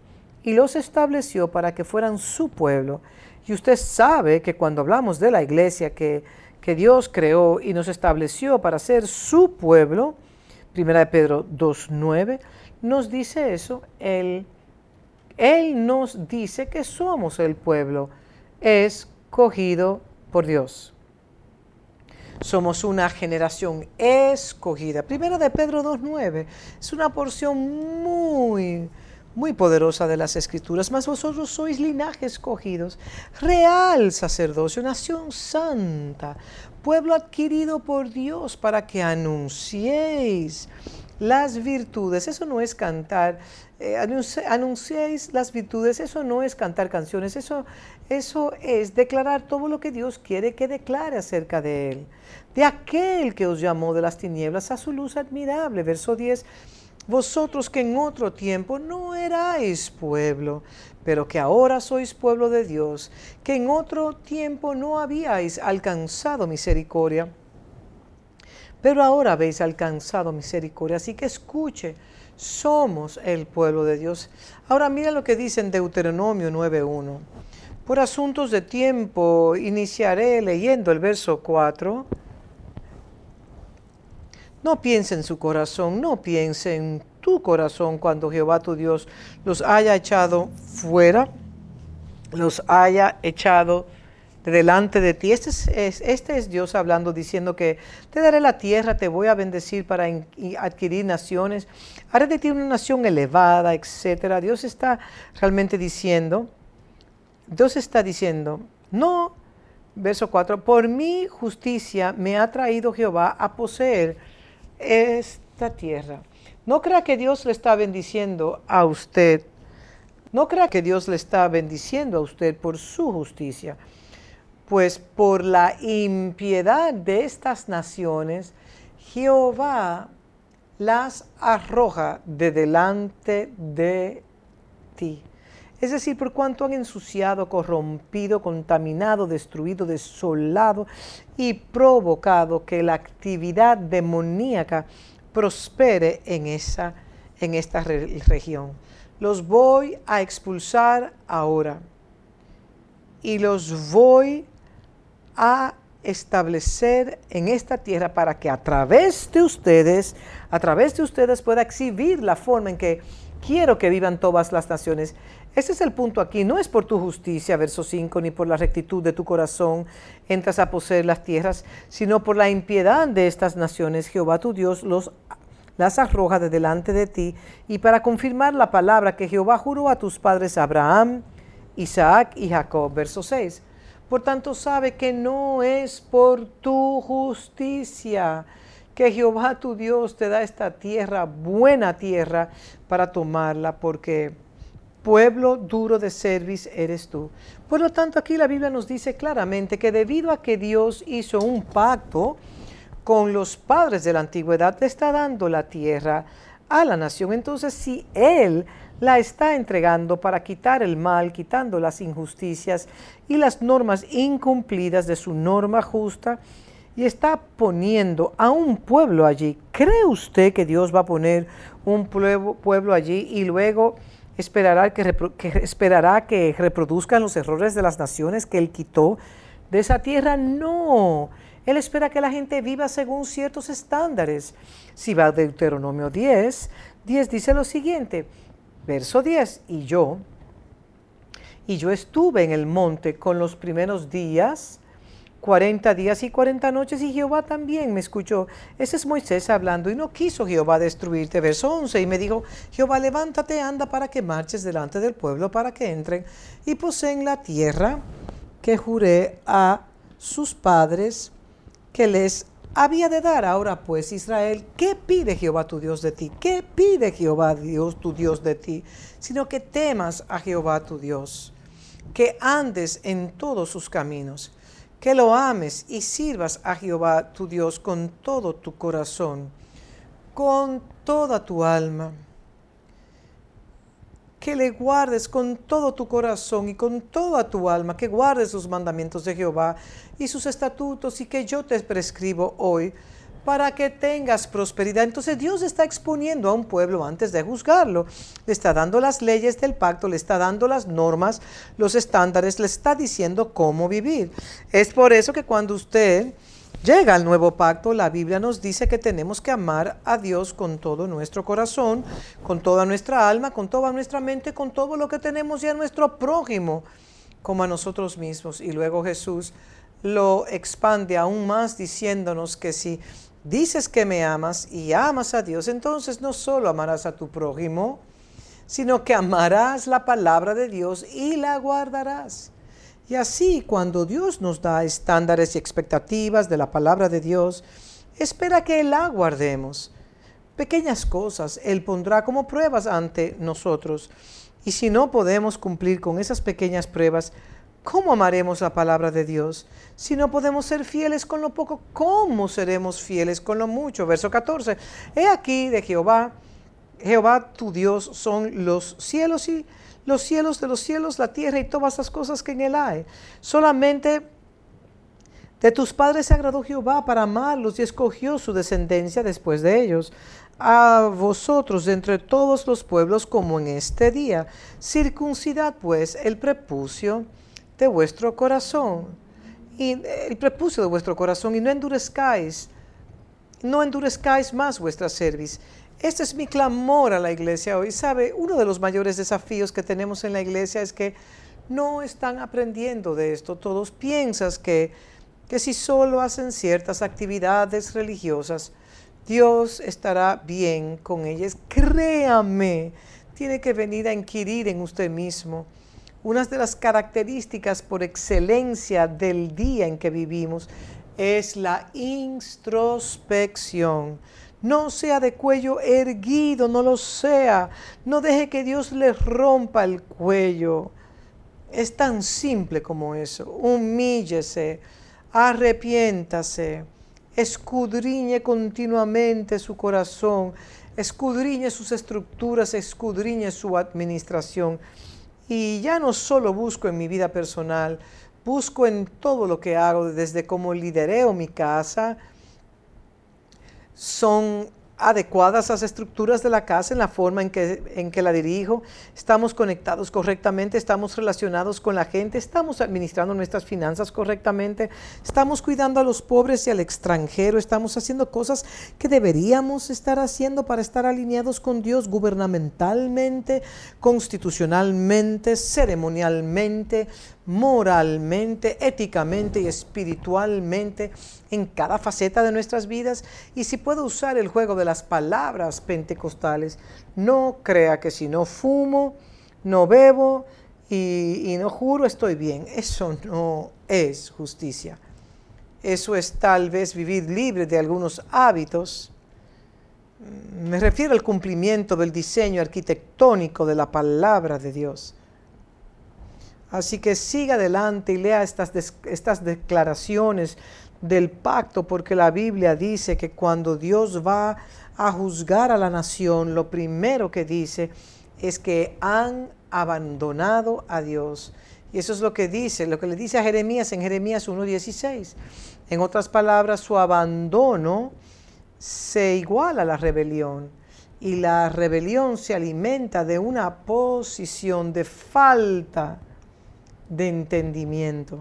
y los estableció para que fueran su pueblo. Y usted sabe que cuando hablamos de la iglesia que, que Dios creó y nos estableció para ser su pueblo, Primera de Pedro 2.9, nos dice eso el, Él nos dice que somos el pueblo escogido por Dios. Somos una generación escogida. Primero de Pedro 2.9 es una porción muy, muy poderosa de las escrituras, mas vosotros sois linaje escogidos, real sacerdocio, nación santa, pueblo adquirido por Dios para que anunciéis las virtudes. Eso no es cantar, eh, anunciéis las virtudes, eso no es cantar canciones, eso, eso es declarar todo lo que Dios quiere que declare acerca de Él. De aquel que os llamó de las tinieblas a su luz admirable. Verso 10. Vosotros que en otro tiempo no erais pueblo, pero que ahora sois pueblo de Dios, que en otro tiempo no habíais alcanzado misericordia, pero ahora habéis alcanzado misericordia. Así que escuche, somos el pueblo de Dios. Ahora mira lo que dice en Deuteronomio 9.1. Por asuntos de tiempo iniciaré leyendo el verso 4. No piense en su corazón, no piense en tu corazón cuando Jehová tu Dios los haya echado fuera, los haya echado de delante de ti. Este es, este es Dios hablando, diciendo que te daré la tierra, te voy a bendecir para adquirir naciones, haré de ti una nación elevada, etc. Dios está realmente diciendo, Dios está diciendo, no, verso 4, por mi justicia me ha traído Jehová a poseer esta tierra. No crea que Dios le está bendiciendo a usted. No crea que Dios le está bendiciendo a usted por su justicia. Pues por la impiedad de estas naciones, Jehová las arroja de delante de ti. Es decir, por cuanto han ensuciado, corrompido, contaminado, destruido, desolado y provocado que la actividad demoníaca prospere en, esa, en esta región. Los voy a expulsar ahora y los voy a establecer en esta tierra para que a través de ustedes, a través de ustedes pueda exhibir la forma en que quiero que vivan todas las naciones. Ese es el punto aquí, no es por tu justicia, verso 5, ni por la rectitud de tu corazón entras a poseer las tierras, sino por la impiedad de estas naciones, Jehová tu Dios los las arroja de delante de ti, y para confirmar la palabra que Jehová juró a tus padres Abraham, Isaac y Jacob. Verso 6. Por tanto sabe que no es por tu justicia que Jehová tu Dios te da esta tierra, buena tierra, para tomarla, porque pueblo duro de cerviz eres tú. Por lo tanto, aquí la Biblia nos dice claramente que debido a que Dios hizo un pacto con los padres de la antigüedad, le está dando la tierra a la nación. Entonces, si Él la está entregando para quitar el mal, quitando las injusticias y las normas incumplidas de su norma justa, y está poniendo a un pueblo allí. ¿Cree usted que Dios va a poner un pueblo, allí y luego esperará que, esperará que reproduzcan los errores de las naciones que Él quitó de esa tierra? No. Él espera que la gente viva según ciertos estándares. Si va a Deuteronomio 10, 10 dice lo siguiente, verso 10, y yo, y yo estuve en el monte con los primeros días, 40 días y 40 noches, y Jehová también me escuchó. Ese es Moisés hablando, y no quiso Jehová destruirte. Verso 11, y me dijo, Jehová, levántate, anda para que marches delante del pueblo, para que entren y poseen la tierra que juré a sus padres que les había de dar. Ahora pues, Israel, ¿qué pide Jehová tu Dios de ti? ¿Qué pide Jehová Dios tu Dios de ti? Sino que temas a Jehová tu Dios, que andes en todos sus caminos, que lo ames y sirvas a Jehová tu Dios con todo tu corazón, con toda tu alma. Que le guardes con todo tu corazón y con toda tu alma, que guardes los mandamientos de Jehová y sus estatutos y que yo te prescribo hoy para que tengas prosperidad. Entonces Dios está exponiendo a un pueblo antes de juzgarlo. Le está dando las leyes del pacto, le está dando las normas, los estándares, le está diciendo cómo vivir. Es por eso que cuando usted llega el nuevo pacto, la Biblia nos dice que tenemos que amar a Dios con todo nuestro corazón, con toda nuestra alma, con toda nuestra mente, con todo lo que tenemos y a nuestro prójimo como a nosotros mismos. Y luego Jesús lo expande aún más diciéndonos que si dices que me amas y amas a Dios, entonces no solo amarás a tu prójimo, sino que amarás la palabra de Dios y la guardarás. Y así cuando Dios nos da estándares y expectativas de la palabra de Dios, espera que la guardemos. Pequeñas cosas Él pondrá como pruebas ante nosotros. Y si no podemos cumplir con esas pequeñas pruebas, ¿cómo amaremos la palabra de Dios? Si no podemos ser fieles con lo poco, ¿cómo seremos fieles con lo mucho? Verso 14. He aquí de Jehová, Jehová tu Dios son los cielos y los cielos de los cielos, la tierra y todas las cosas que en él hay. Solamente de tus padres se agradó Jehová para amarlos y escogió su descendencia después de ellos. A vosotros entre todos los pueblos como en este día. Circuncidad pues el prepucio de vuestro corazón. Y el prepucio de vuestro corazón y no endurezcáis, no endurezcáis más vuestra cerviz este es mi clamor a la iglesia hoy. Sabe, uno de los mayores desafíos que tenemos en la iglesia es que no están aprendiendo de esto. Todos piensan que, que si solo hacen ciertas actividades religiosas, Dios estará bien con ellas. Créame, tiene que venir a inquirir en usted mismo. Una de las características por excelencia del día en que vivimos es la introspección. No sea de cuello erguido, no lo sea. No deje que Dios le rompa el cuello. Es tan simple como eso. Humíllese, arrepiéntase, escudriñe continuamente su corazón, escudriñe sus estructuras, escudriñe su administración. Y ya no solo busco en mi vida personal, busco en todo lo que hago, desde cómo lidereo mi casa, son adecuadas las estructuras de la casa en la forma en que, en que la dirijo, estamos conectados correctamente, estamos relacionados con la gente, estamos administrando nuestras finanzas correctamente, estamos cuidando a los pobres y al extranjero, estamos haciendo cosas que deberíamos estar haciendo para estar alineados con Dios gubernamentalmente, constitucionalmente, ceremonialmente, moralmente, éticamente y espiritualmente en cada faceta de nuestras vidas. Y si puedo usar el juego de las palabras pentecostales, no crea que si no fumo, no bebo y, no juro estoy bien. Eso no es justicia. Eso es tal vez vivir libre de algunos hábitos. Me refiero al cumplimiento del diseño arquitectónico de la palabra de Dios. Así que siga adelante y lea estas, estas declaraciones del pacto, porque la Biblia dice que cuando Dios va a juzgar a la nación, lo primero que dice es que han abandonado a Dios. Y eso es lo que dice, lo que le dice a Jeremías en Jeremías 1.16. En otras palabras, su abandono se iguala a la rebelión. Y la rebelión se alimenta de una posición de falta de entendimiento.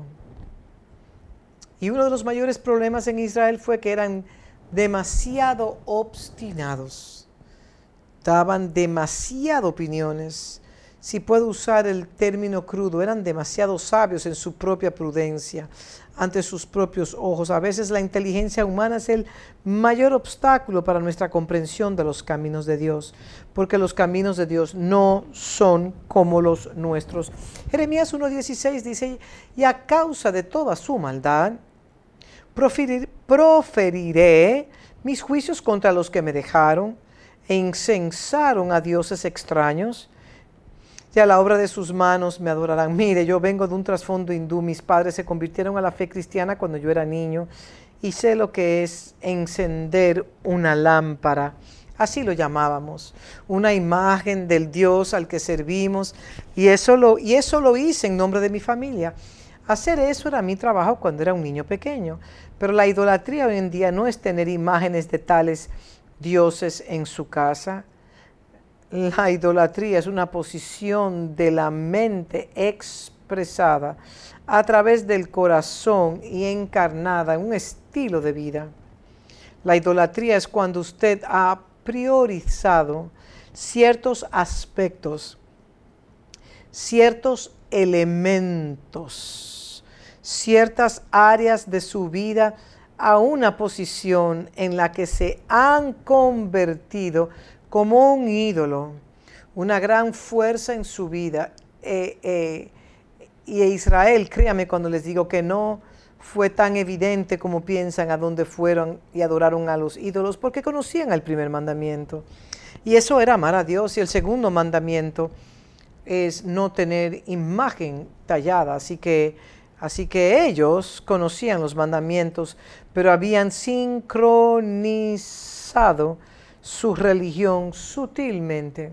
Y uno de los mayores problemas en Israel fue que eran demasiado obstinados, daban demasiado opiniones. Si puedo usar el término crudo, eran demasiado sabios en su propia prudencia, ante sus propios ojos. A veces la inteligencia humana es el mayor obstáculo para nuestra comprensión de los caminos de Dios, porque los caminos de Dios no son como los nuestros. Jeremías 1.16 dice, y a causa de toda su maldad, proferiré mis juicios contra los que me dejaron e incensaron a dioses extraños y a la obra de sus manos me adorarán. Mire, yo vengo de un trasfondo hindú, mis padres se convirtieron a la fe cristiana cuando yo era niño y sé lo que es encender una lámpara. Así lo llamábamos, una imagen del Dios al que servimos y eso lo, y eso lo hice en nombre de mi familia. Hacer eso era mi trabajo cuando era un niño pequeño, pero la idolatría hoy en día no es tener imágenes de tales dioses en su casa. La idolatría es una posición de la mente expresada a través del corazón y encarnada en un estilo de vida. La idolatría es cuando usted ha priorizado ciertos aspectos, ciertos elementos, ciertas áreas de su vida a una posición en la que se han convertido como un ídolo, una gran fuerza en su vida. Eh, eh, y Israel, créame cuando les digo que no fue tan evidente como piensan a dónde fueron y adoraron a los ídolos, porque conocían el primer mandamiento. Y eso era amar a Dios. Y el segundo mandamiento es no tener imagen tallada. Así que, así que ellos conocían los mandamientos, pero habían sincronizado su religión sutilmente.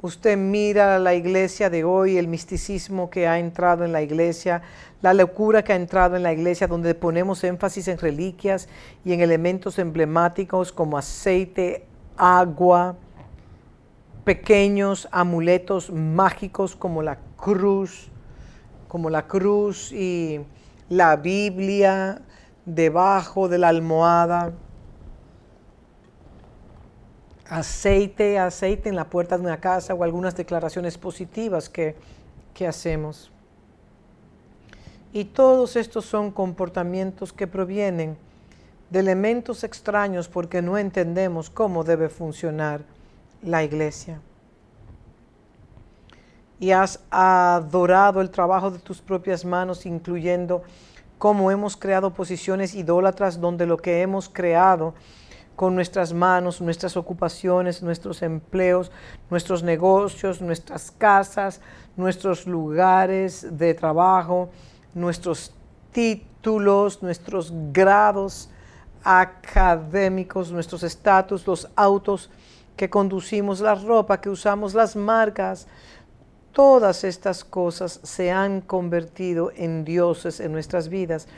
Usted mira la iglesia de hoy, el misticismo que ha entrado en la iglesia, la locura que ha entrado en la iglesia, donde ponemos énfasis en reliquias y en elementos emblemáticos como aceite, agua, pequeños amuletos mágicos como la cruz, como la cruz y la Biblia debajo de la almohada aceite, aceite en la puerta de una casa o algunas declaraciones positivas que, que hacemos. Y todos estos son comportamientos que provienen de elementos extraños porque no entendemos cómo debe funcionar la iglesia. Y has adorado el trabajo de tus propias manos, incluyendo cómo hemos creado posiciones idólatras donde lo que hemos creado con nuestras manos, nuestras ocupaciones, nuestros empleos, nuestros negocios, nuestras casas, nuestros lugares de trabajo, nuestros títulos, nuestros grados académicos, nuestros estatus, los autos que conducimos, la ropa que usamos, las marcas. Todas estas cosas se han convertido en dioses en nuestras vidas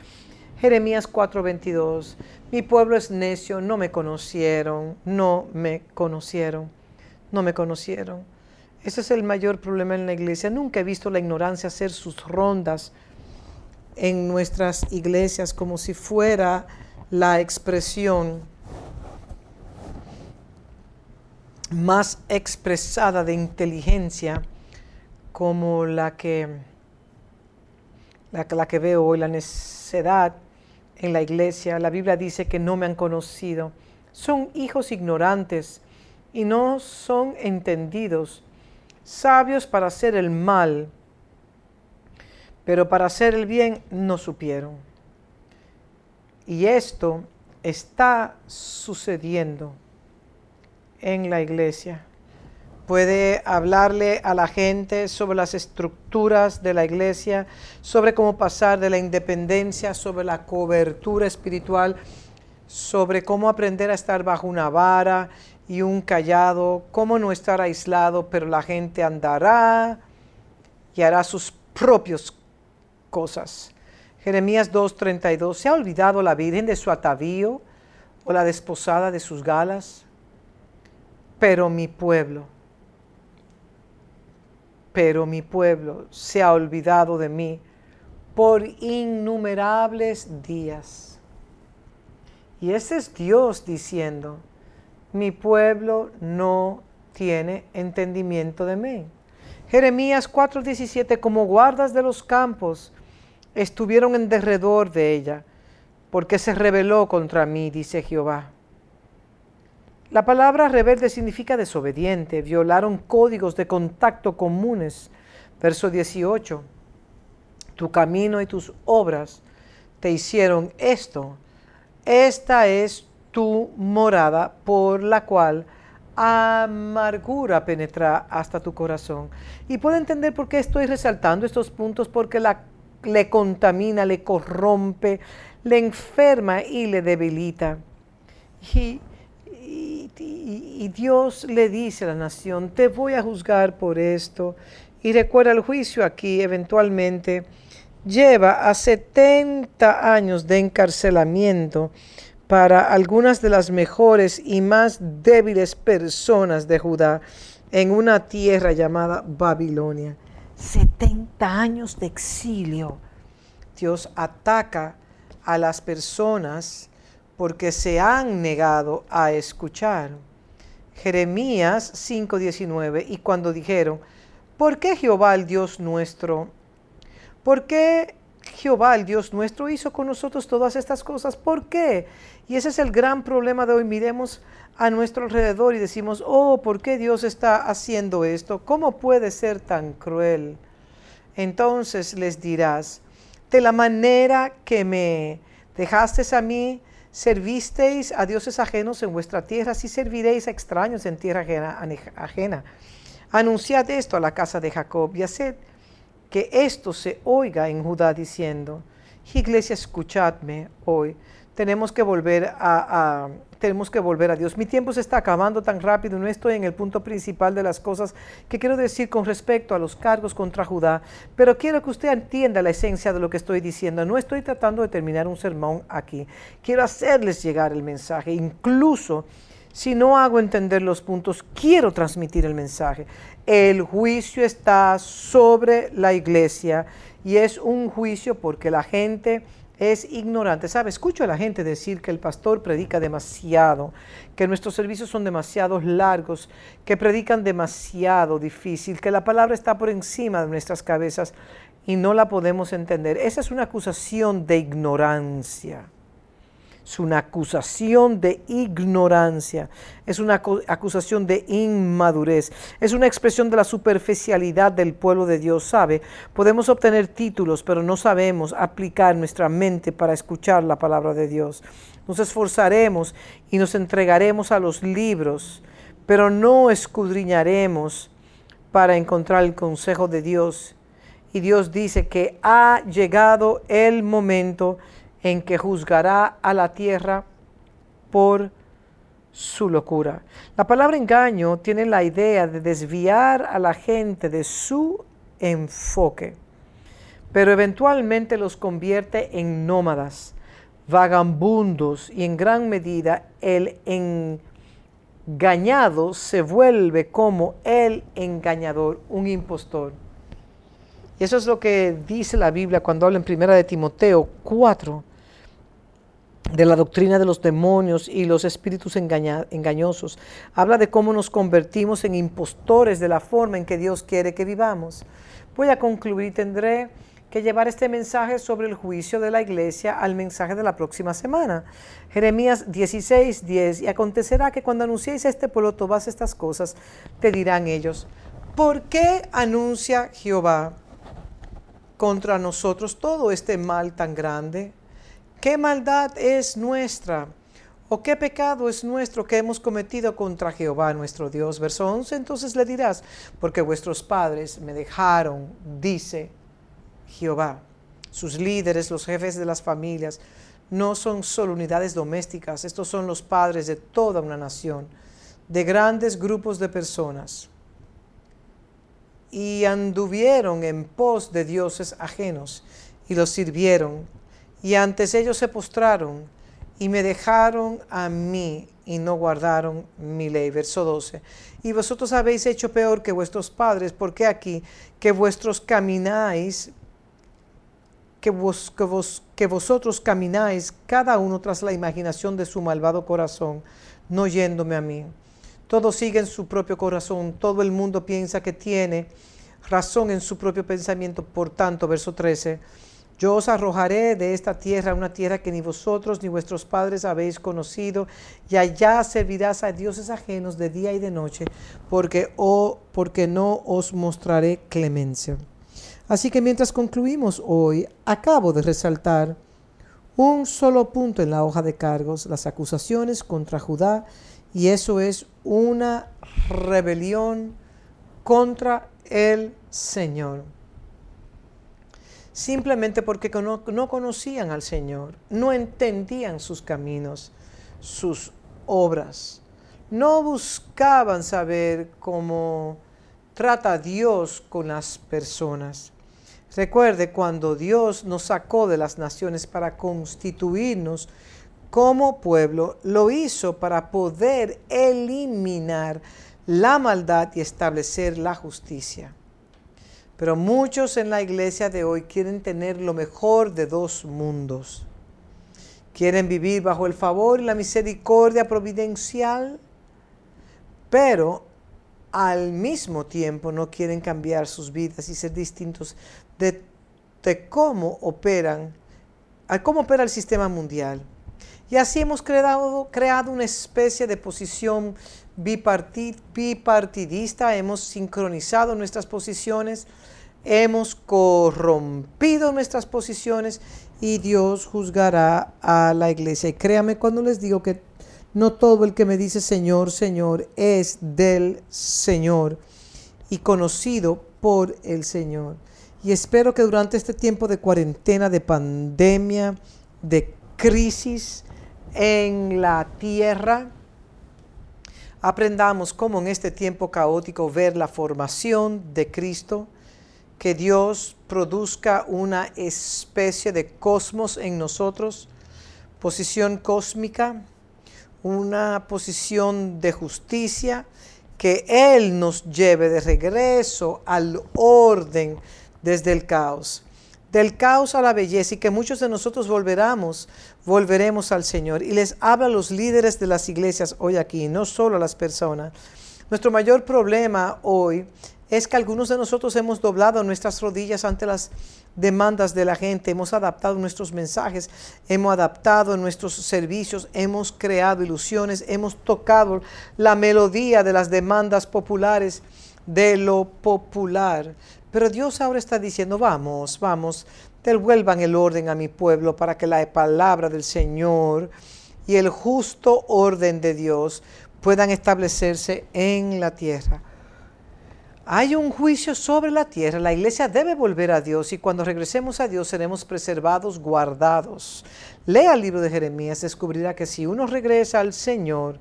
Jeremías 4:22, mi pueblo es necio, no me conocieron, no me conocieron, no me conocieron. Ese es el mayor problema en la iglesia. Nunca he visto la ignorancia hacer sus rondas en nuestras iglesias como si fuera la expresión más expresada de inteligencia como la que, la, la que veo hoy, la necedad en la iglesia, la Biblia dice que no me han conocido. Son hijos ignorantes y no son entendidos, sabios para hacer el mal, pero para hacer el bien no supieron. Y esto está sucediendo en la iglesia puede hablarle a la gente sobre las estructuras de la iglesia, sobre cómo pasar de la independencia, sobre la cobertura espiritual, sobre cómo aprender a estar bajo una vara y un callado, cómo no estar aislado, pero la gente andará y hará sus propias cosas. Jeremías 2.32, ¿se ha olvidado la Virgen de su atavío o la desposada de sus galas? Pero mi pueblo, pero mi pueblo se ha olvidado de mí por innumerables días. Y ese es Dios diciendo, mi pueblo no tiene entendimiento de mí. Jeremías 4:17, como guardas de los campos, estuvieron en derredor de ella, porque se rebeló contra mí, dice Jehová. La palabra rebelde significa desobediente, violaron códigos de contacto comunes. Verso 18, tu camino y tus obras te hicieron esto. Esta es tu morada por la cual amargura penetra hasta tu corazón. Y puedo entender por qué estoy resaltando estos puntos, porque la, le contamina, le corrompe, le enferma y le debilita. Y y, Dios le dice a la nación, te voy a juzgar por esto. Y recuerda, el juicio aquí eventualmente lleva a 70 años de encarcelamiento para algunas de las mejores y más débiles personas de Judá en una tierra llamada Babilonia. 70 años de exilio. Dios ataca a las personas porque se han negado a escuchar. Jeremías 5:19, y cuando dijeron, ¿por qué Jehová el Dios nuestro? ¿Por qué Jehová el Dios nuestro hizo con nosotros todas estas cosas? ¿Por qué? Y ese es el gran problema de hoy. Miremos a nuestro alrededor y decimos, oh, ¿por qué Dios está haciendo esto? ¿Cómo puede ser tan cruel? Entonces les dirás, de la manera que me dejasteis a mí, servisteis a dioses ajenos en vuestra tierra, si serviréis a extraños en tierra ajena. Anunciad esto a la casa de Jacob y haced que esto se oiga en Judá diciendo, iglesia, escuchadme hoy tenemos que volver a, tenemos que volver a Dios. Mi tiempo se está acabando tan rápido, no estoy en el punto principal de las cosas que quiero decir con respecto a los cargos contra Judá, pero quiero que usted entienda la esencia de lo que estoy diciendo. No estoy tratando de terminar un sermón aquí. Quiero hacerles llegar el mensaje, incluso si no hago entender los puntos, quiero transmitir el mensaje. El juicio está sobre la iglesia y es un juicio porque la gente es ignorante. ¿Sabe? Escucho a la gente decir que el pastor predica demasiado, que nuestros servicios son demasiado largos, que predican demasiado difícil, que la palabra está por encima de nuestras cabezas y no la podemos entender. Esa es una acusación de ignorancia es una acusación de ignorancia, es una acusación de inmadurez, es una expresión de la superficialidad del pueblo de Dios. ¿Sabe? Podemos obtener títulos, pero no sabemos aplicar nuestra mente para escuchar la palabra de Dios. Nos esforzaremos y nos entregaremos a los libros, pero no escudriñaremos para encontrar el consejo de Dios. Y Dios dice que ha llegado el momento en que juzgará a la tierra por su locura. La palabra engaño tiene la idea de desviar a la gente de su enfoque, pero eventualmente los convierte en nómadas, vagabundos y en gran medida el engañado se vuelve como el engañador, un impostor. Y eso es lo que dice la Biblia cuando habla en primera de Timoteo 4 de la doctrina de los demonios y los espíritus engañosos. Habla de cómo nos convertimos en impostores de la forma en que Dios quiere que vivamos. Voy a concluir y tendré que llevar este mensaje sobre el juicio de la iglesia al mensaje de la próxima semana. Jeremías 16, 10. Y acontecerá que cuando anunciéis a este pueblo todas estas cosas, te dirán ellos, ¿por qué anuncia Jehová contra nosotros todo este mal tan grande? ¿Qué maldad es nuestra? ¿O qué pecado es nuestro que hemos cometido contra Jehová nuestro Dios? Verso 11, entonces le dirás, porque vuestros padres me dejaron, dice Jehová. Sus líderes, los jefes de las familias, no son solo unidades domésticas, estos son los padres de toda una nación, de grandes grupos de personas. Y anduvieron en pos de dioses ajenos y los sirvieron y antes ellos se postraron y me dejaron a mí y no guardaron mi ley. Verso 12. Y vosotros habéis hecho peor que vuestros padres, porque aquí que vuestros camináis, que, vos, que, vos, que vosotros camináis cada uno tras la imaginación de su malvado corazón, no yéndome a mí. Todos siguen su propio corazón, todo el mundo piensa que tiene razón en su propio pensamiento. Por tanto, verso 13 yo os arrojaré de esta tierra, una tierra que ni vosotros ni vuestros padres habéis conocido, y allá servirás a dioses ajenos de día y de noche, porque, oh, porque no os mostraré clemencia. Así que mientras concluimos hoy, acabo de resaltar un solo punto en la hoja de cargos, las acusaciones contra Judá, y eso es una rebelión contra el Señor simplemente porque no, conocían al Señor, no entendían sus caminos, sus obras, no buscaban saber cómo trata Dios con las personas. Recuerde cuando Dios nos sacó de las naciones para constituirnos como pueblo, lo hizo para poder eliminar la maldad y establecer la justicia. Pero muchos en la iglesia de hoy quieren tener lo mejor de dos mundos. Quieren vivir bajo el favor y la misericordia providencial, pero al mismo tiempo no quieren cambiar sus vidas y ser distintos de, cómo operan, cómo opera el sistema mundial. Y así hemos creado una especie de posición bipartidista, hemos sincronizado nuestras posiciones, hemos corrompido nuestras posiciones y Dios juzgará a la iglesia. Y créame cuando les digo que no todo el que me dice Señor, Señor es del Señor y conocido por el Señor. Y espero que durante este tiempo de cuarentena, de pandemia, de crisis en la tierra, aprendamos cómo en este tiempo caótico ver la formación de Cristo, que Dios produzca una especie de cosmos en nosotros, posición cósmica, una posición de justicia, que Él nos lleve de regreso al orden desde el caos, del caos a la belleza y que muchos de nosotros volveremos, volveremos al Señor. Y les habla a los líderes de las iglesias hoy aquí, no solo a las personas. Nuestro mayor problema hoy es que algunos de nosotros hemos doblado nuestras rodillas ante las demandas de la gente, hemos adaptado nuestros mensajes, hemos adaptado nuestros servicios, hemos creado ilusiones, hemos tocado la melodía de las demandas populares, de lo popular. Pero Dios ahora está diciendo, vamos, vamos, devuelvan el orden a mi pueblo para que la palabra del Señor y el justo orden de Dios puedan establecerse en la tierra. Hay un juicio sobre la tierra. La iglesia debe volver a Dios y cuando regresemos a Dios seremos preservados, guardados. Lea el libro de Jeremías, descubrirá que si uno regresa al Señor,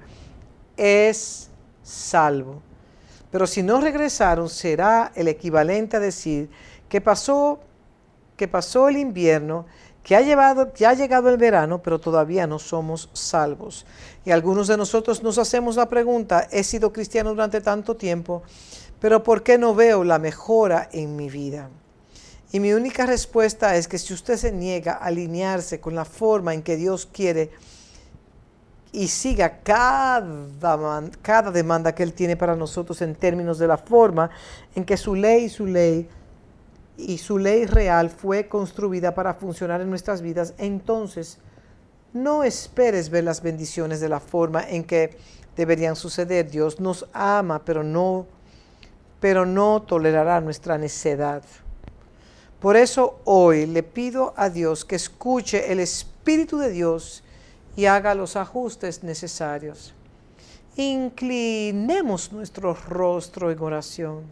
es salvo. Pero si no regresaron, será el equivalente a decir que pasó, que pasó el invierno, que ha, que ha llegado el verano, pero todavía no somos salvos. Y algunos de nosotros nos hacemos la pregunta, he sido cristiano durante tanto tiempo, pero ¿por qué no veo la mejora en mi vida? Y mi única respuesta es que si usted se niega a alinearse con la forma en que Dios quiere y siga cada, cada demanda que Él tiene para nosotros en términos de la forma en que su ley, su ley y su ley real fue construida para funcionar en nuestras vidas, entonces no esperes ver las bendiciones de la forma en que deberían suceder. Dios nos ama, pero no pero no tolerará nuestra necedad. Por eso hoy le pido a Dios que escuche el Espíritu de Dios y haga los ajustes necesarios. Inclinemos nuestro rostro en oración.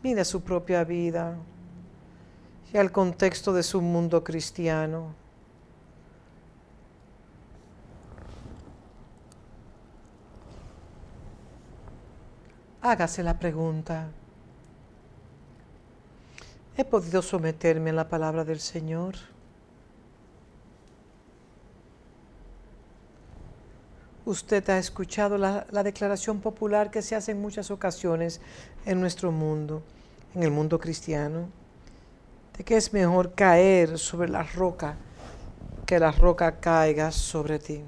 Mire su propia vida y al contexto de su mundo cristiano. Hágase la pregunta. ¿He podido someterme a la palabra del Señor? Usted ha escuchado la, la, declaración popular que se hace en muchas ocasiones en nuestro mundo, en el mundo cristiano, de que es mejor caer sobre la roca que la roca caiga sobre ti.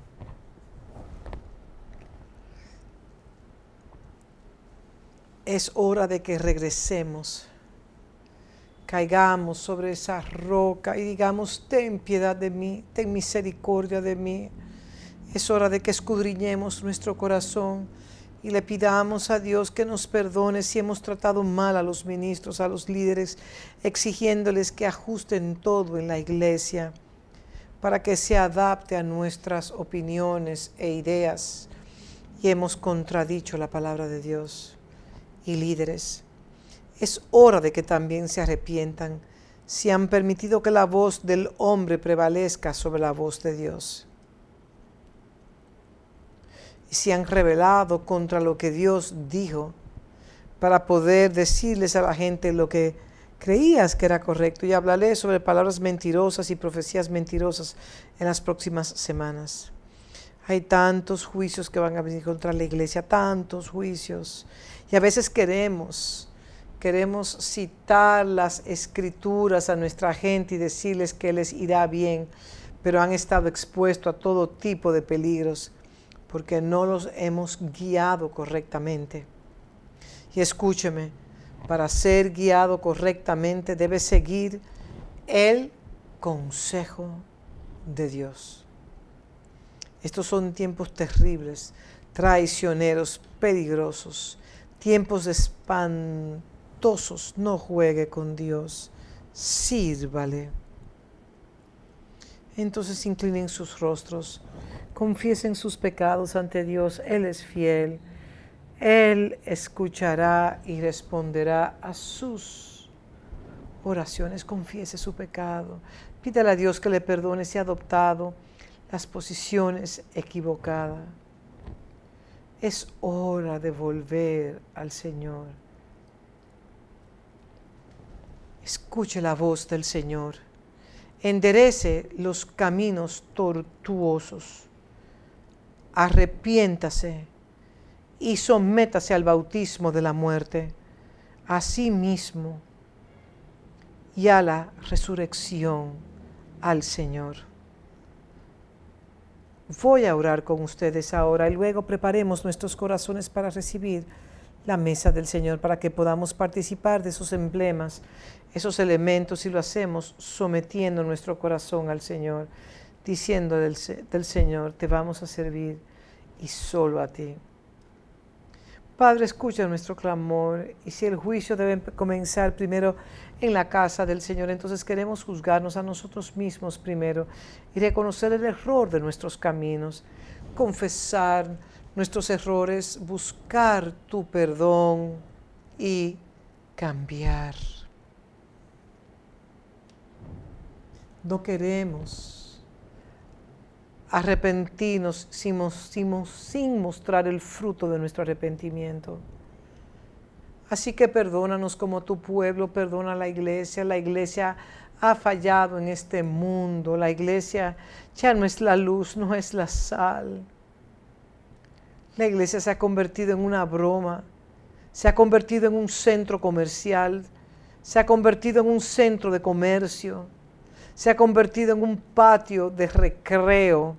Es hora de que regresemos, caigamos sobre esa roca y digamos, ten piedad de mí, ten misericordia de mí. Es hora de que escudriñemos nuestro corazón y le pidamos a Dios que nos perdone si hemos tratado mal a los ministros, a los líderes, exigiéndoles que ajusten todo en la iglesia para que se adapte a nuestras opiniones e ideas. Y hemos contradicho la palabra de Dios y líderes. Es hora de que también se arrepientan si han permitido que la voz del hombre prevalezca sobre la voz de Dios. Y si han rebelado contra lo que Dios dijo para poder decirles a la gente lo que creías que era correcto. Y hablaré sobre palabras mentirosas y profecías mentirosas en las próximas semanas. Hay tantos juicios que van a venir contra la iglesia, tantos juicios. Y a veces queremos, queremos citar las escrituras a nuestra gente y decirles que les irá bien, pero han estado expuestos a todo tipo de peligros porque no los hemos guiado correctamente. Y escúcheme, para ser guiado correctamente debe seguir el consejo de Dios. Estos son tiempos terribles, traicioneros, peligrosos, tiempos espantosos. No juegue con Dios, sírvale. Entonces inclinen sus rostros, confiesen sus pecados ante Dios, Él es fiel. Él escuchará y responderá a sus oraciones. Confiese su pecado. Pídale a Dios que le perdone si ha adoptado las posiciones equivocadas. Es hora de volver al Señor. Escuche la voz del Señor. Enderece los caminos tortuosos. Arrepiéntase y sométase al bautismo de la muerte, a sí mismo y a la resurrección al Señor. Voy a orar con ustedes ahora y luego preparemos nuestros corazones para recibir la mesa del Señor, para que podamos participar de esos emblemas, esos elementos, y lo hacemos sometiendo nuestro corazón al Señor, diciendo del, del Señor, te vamos a servir y solo a ti. Padre, escucha nuestro clamor y si el juicio debe comenzar primero en la casa del Señor, entonces queremos juzgarnos a nosotros mismos primero y reconocer el error de nuestros caminos, confesar nuestros errores, buscar tu perdón y cambiar. No queremos arrepentirnos sin, sin, mostrar el fruto de nuestro arrepentimiento. Así que perdónanos como tu pueblo, perdona a la iglesia. La iglesia ha fallado en este mundo. La iglesia ya no es la luz, no es la sal. La iglesia se ha convertido en una broma, se ha convertido en un centro comercial, se ha convertido en un centro de comercio se ha convertido en un patio de recreo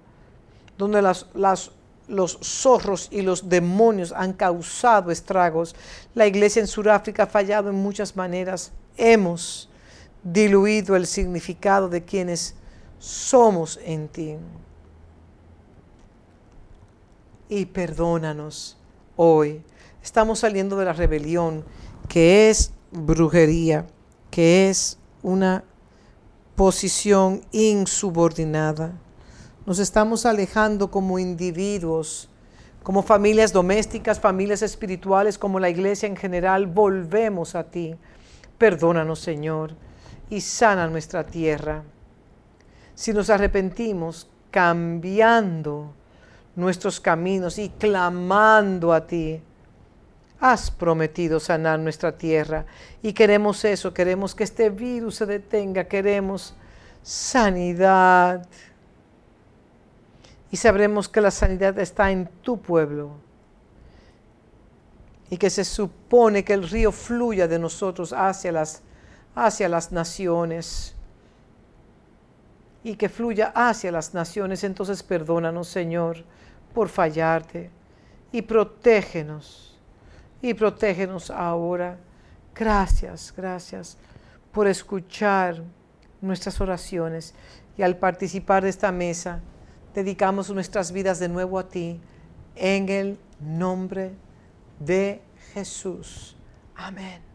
donde las, los zorros y los demonios han causado estragos. La iglesia en Sudáfrica ha fallado en muchas maneras. Hemos diluido el significado de quienes somos en ti. Y perdónanos hoy. Estamos saliendo de la rebelión, que es brujería, que es una posición insubordinada. Nos estamos alejando como individuos, como familias domésticas, familias espirituales, como la iglesia en general. Volvemos a ti. Perdónanos, Señor, y sana nuestra tierra. Si nos arrepentimos, cambiando nuestros caminos y clamando a ti, has prometido sanar nuestra tierra y queremos eso, queremos que este virus se detenga, queremos sanidad. Y sabremos que la sanidad está en tu pueblo y que se supone que el río fluya de nosotros hacia las, hacia las naciones y que fluya hacia las naciones. Entonces perdónanos, Señor, por fallarte y protégenos y protégenos ahora. Gracias, gracias por escuchar nuestras oraciones y al participar de esta mesa, dedicamos nuestras vidas de nuevo a ti en el nombre de Jesús. Amén.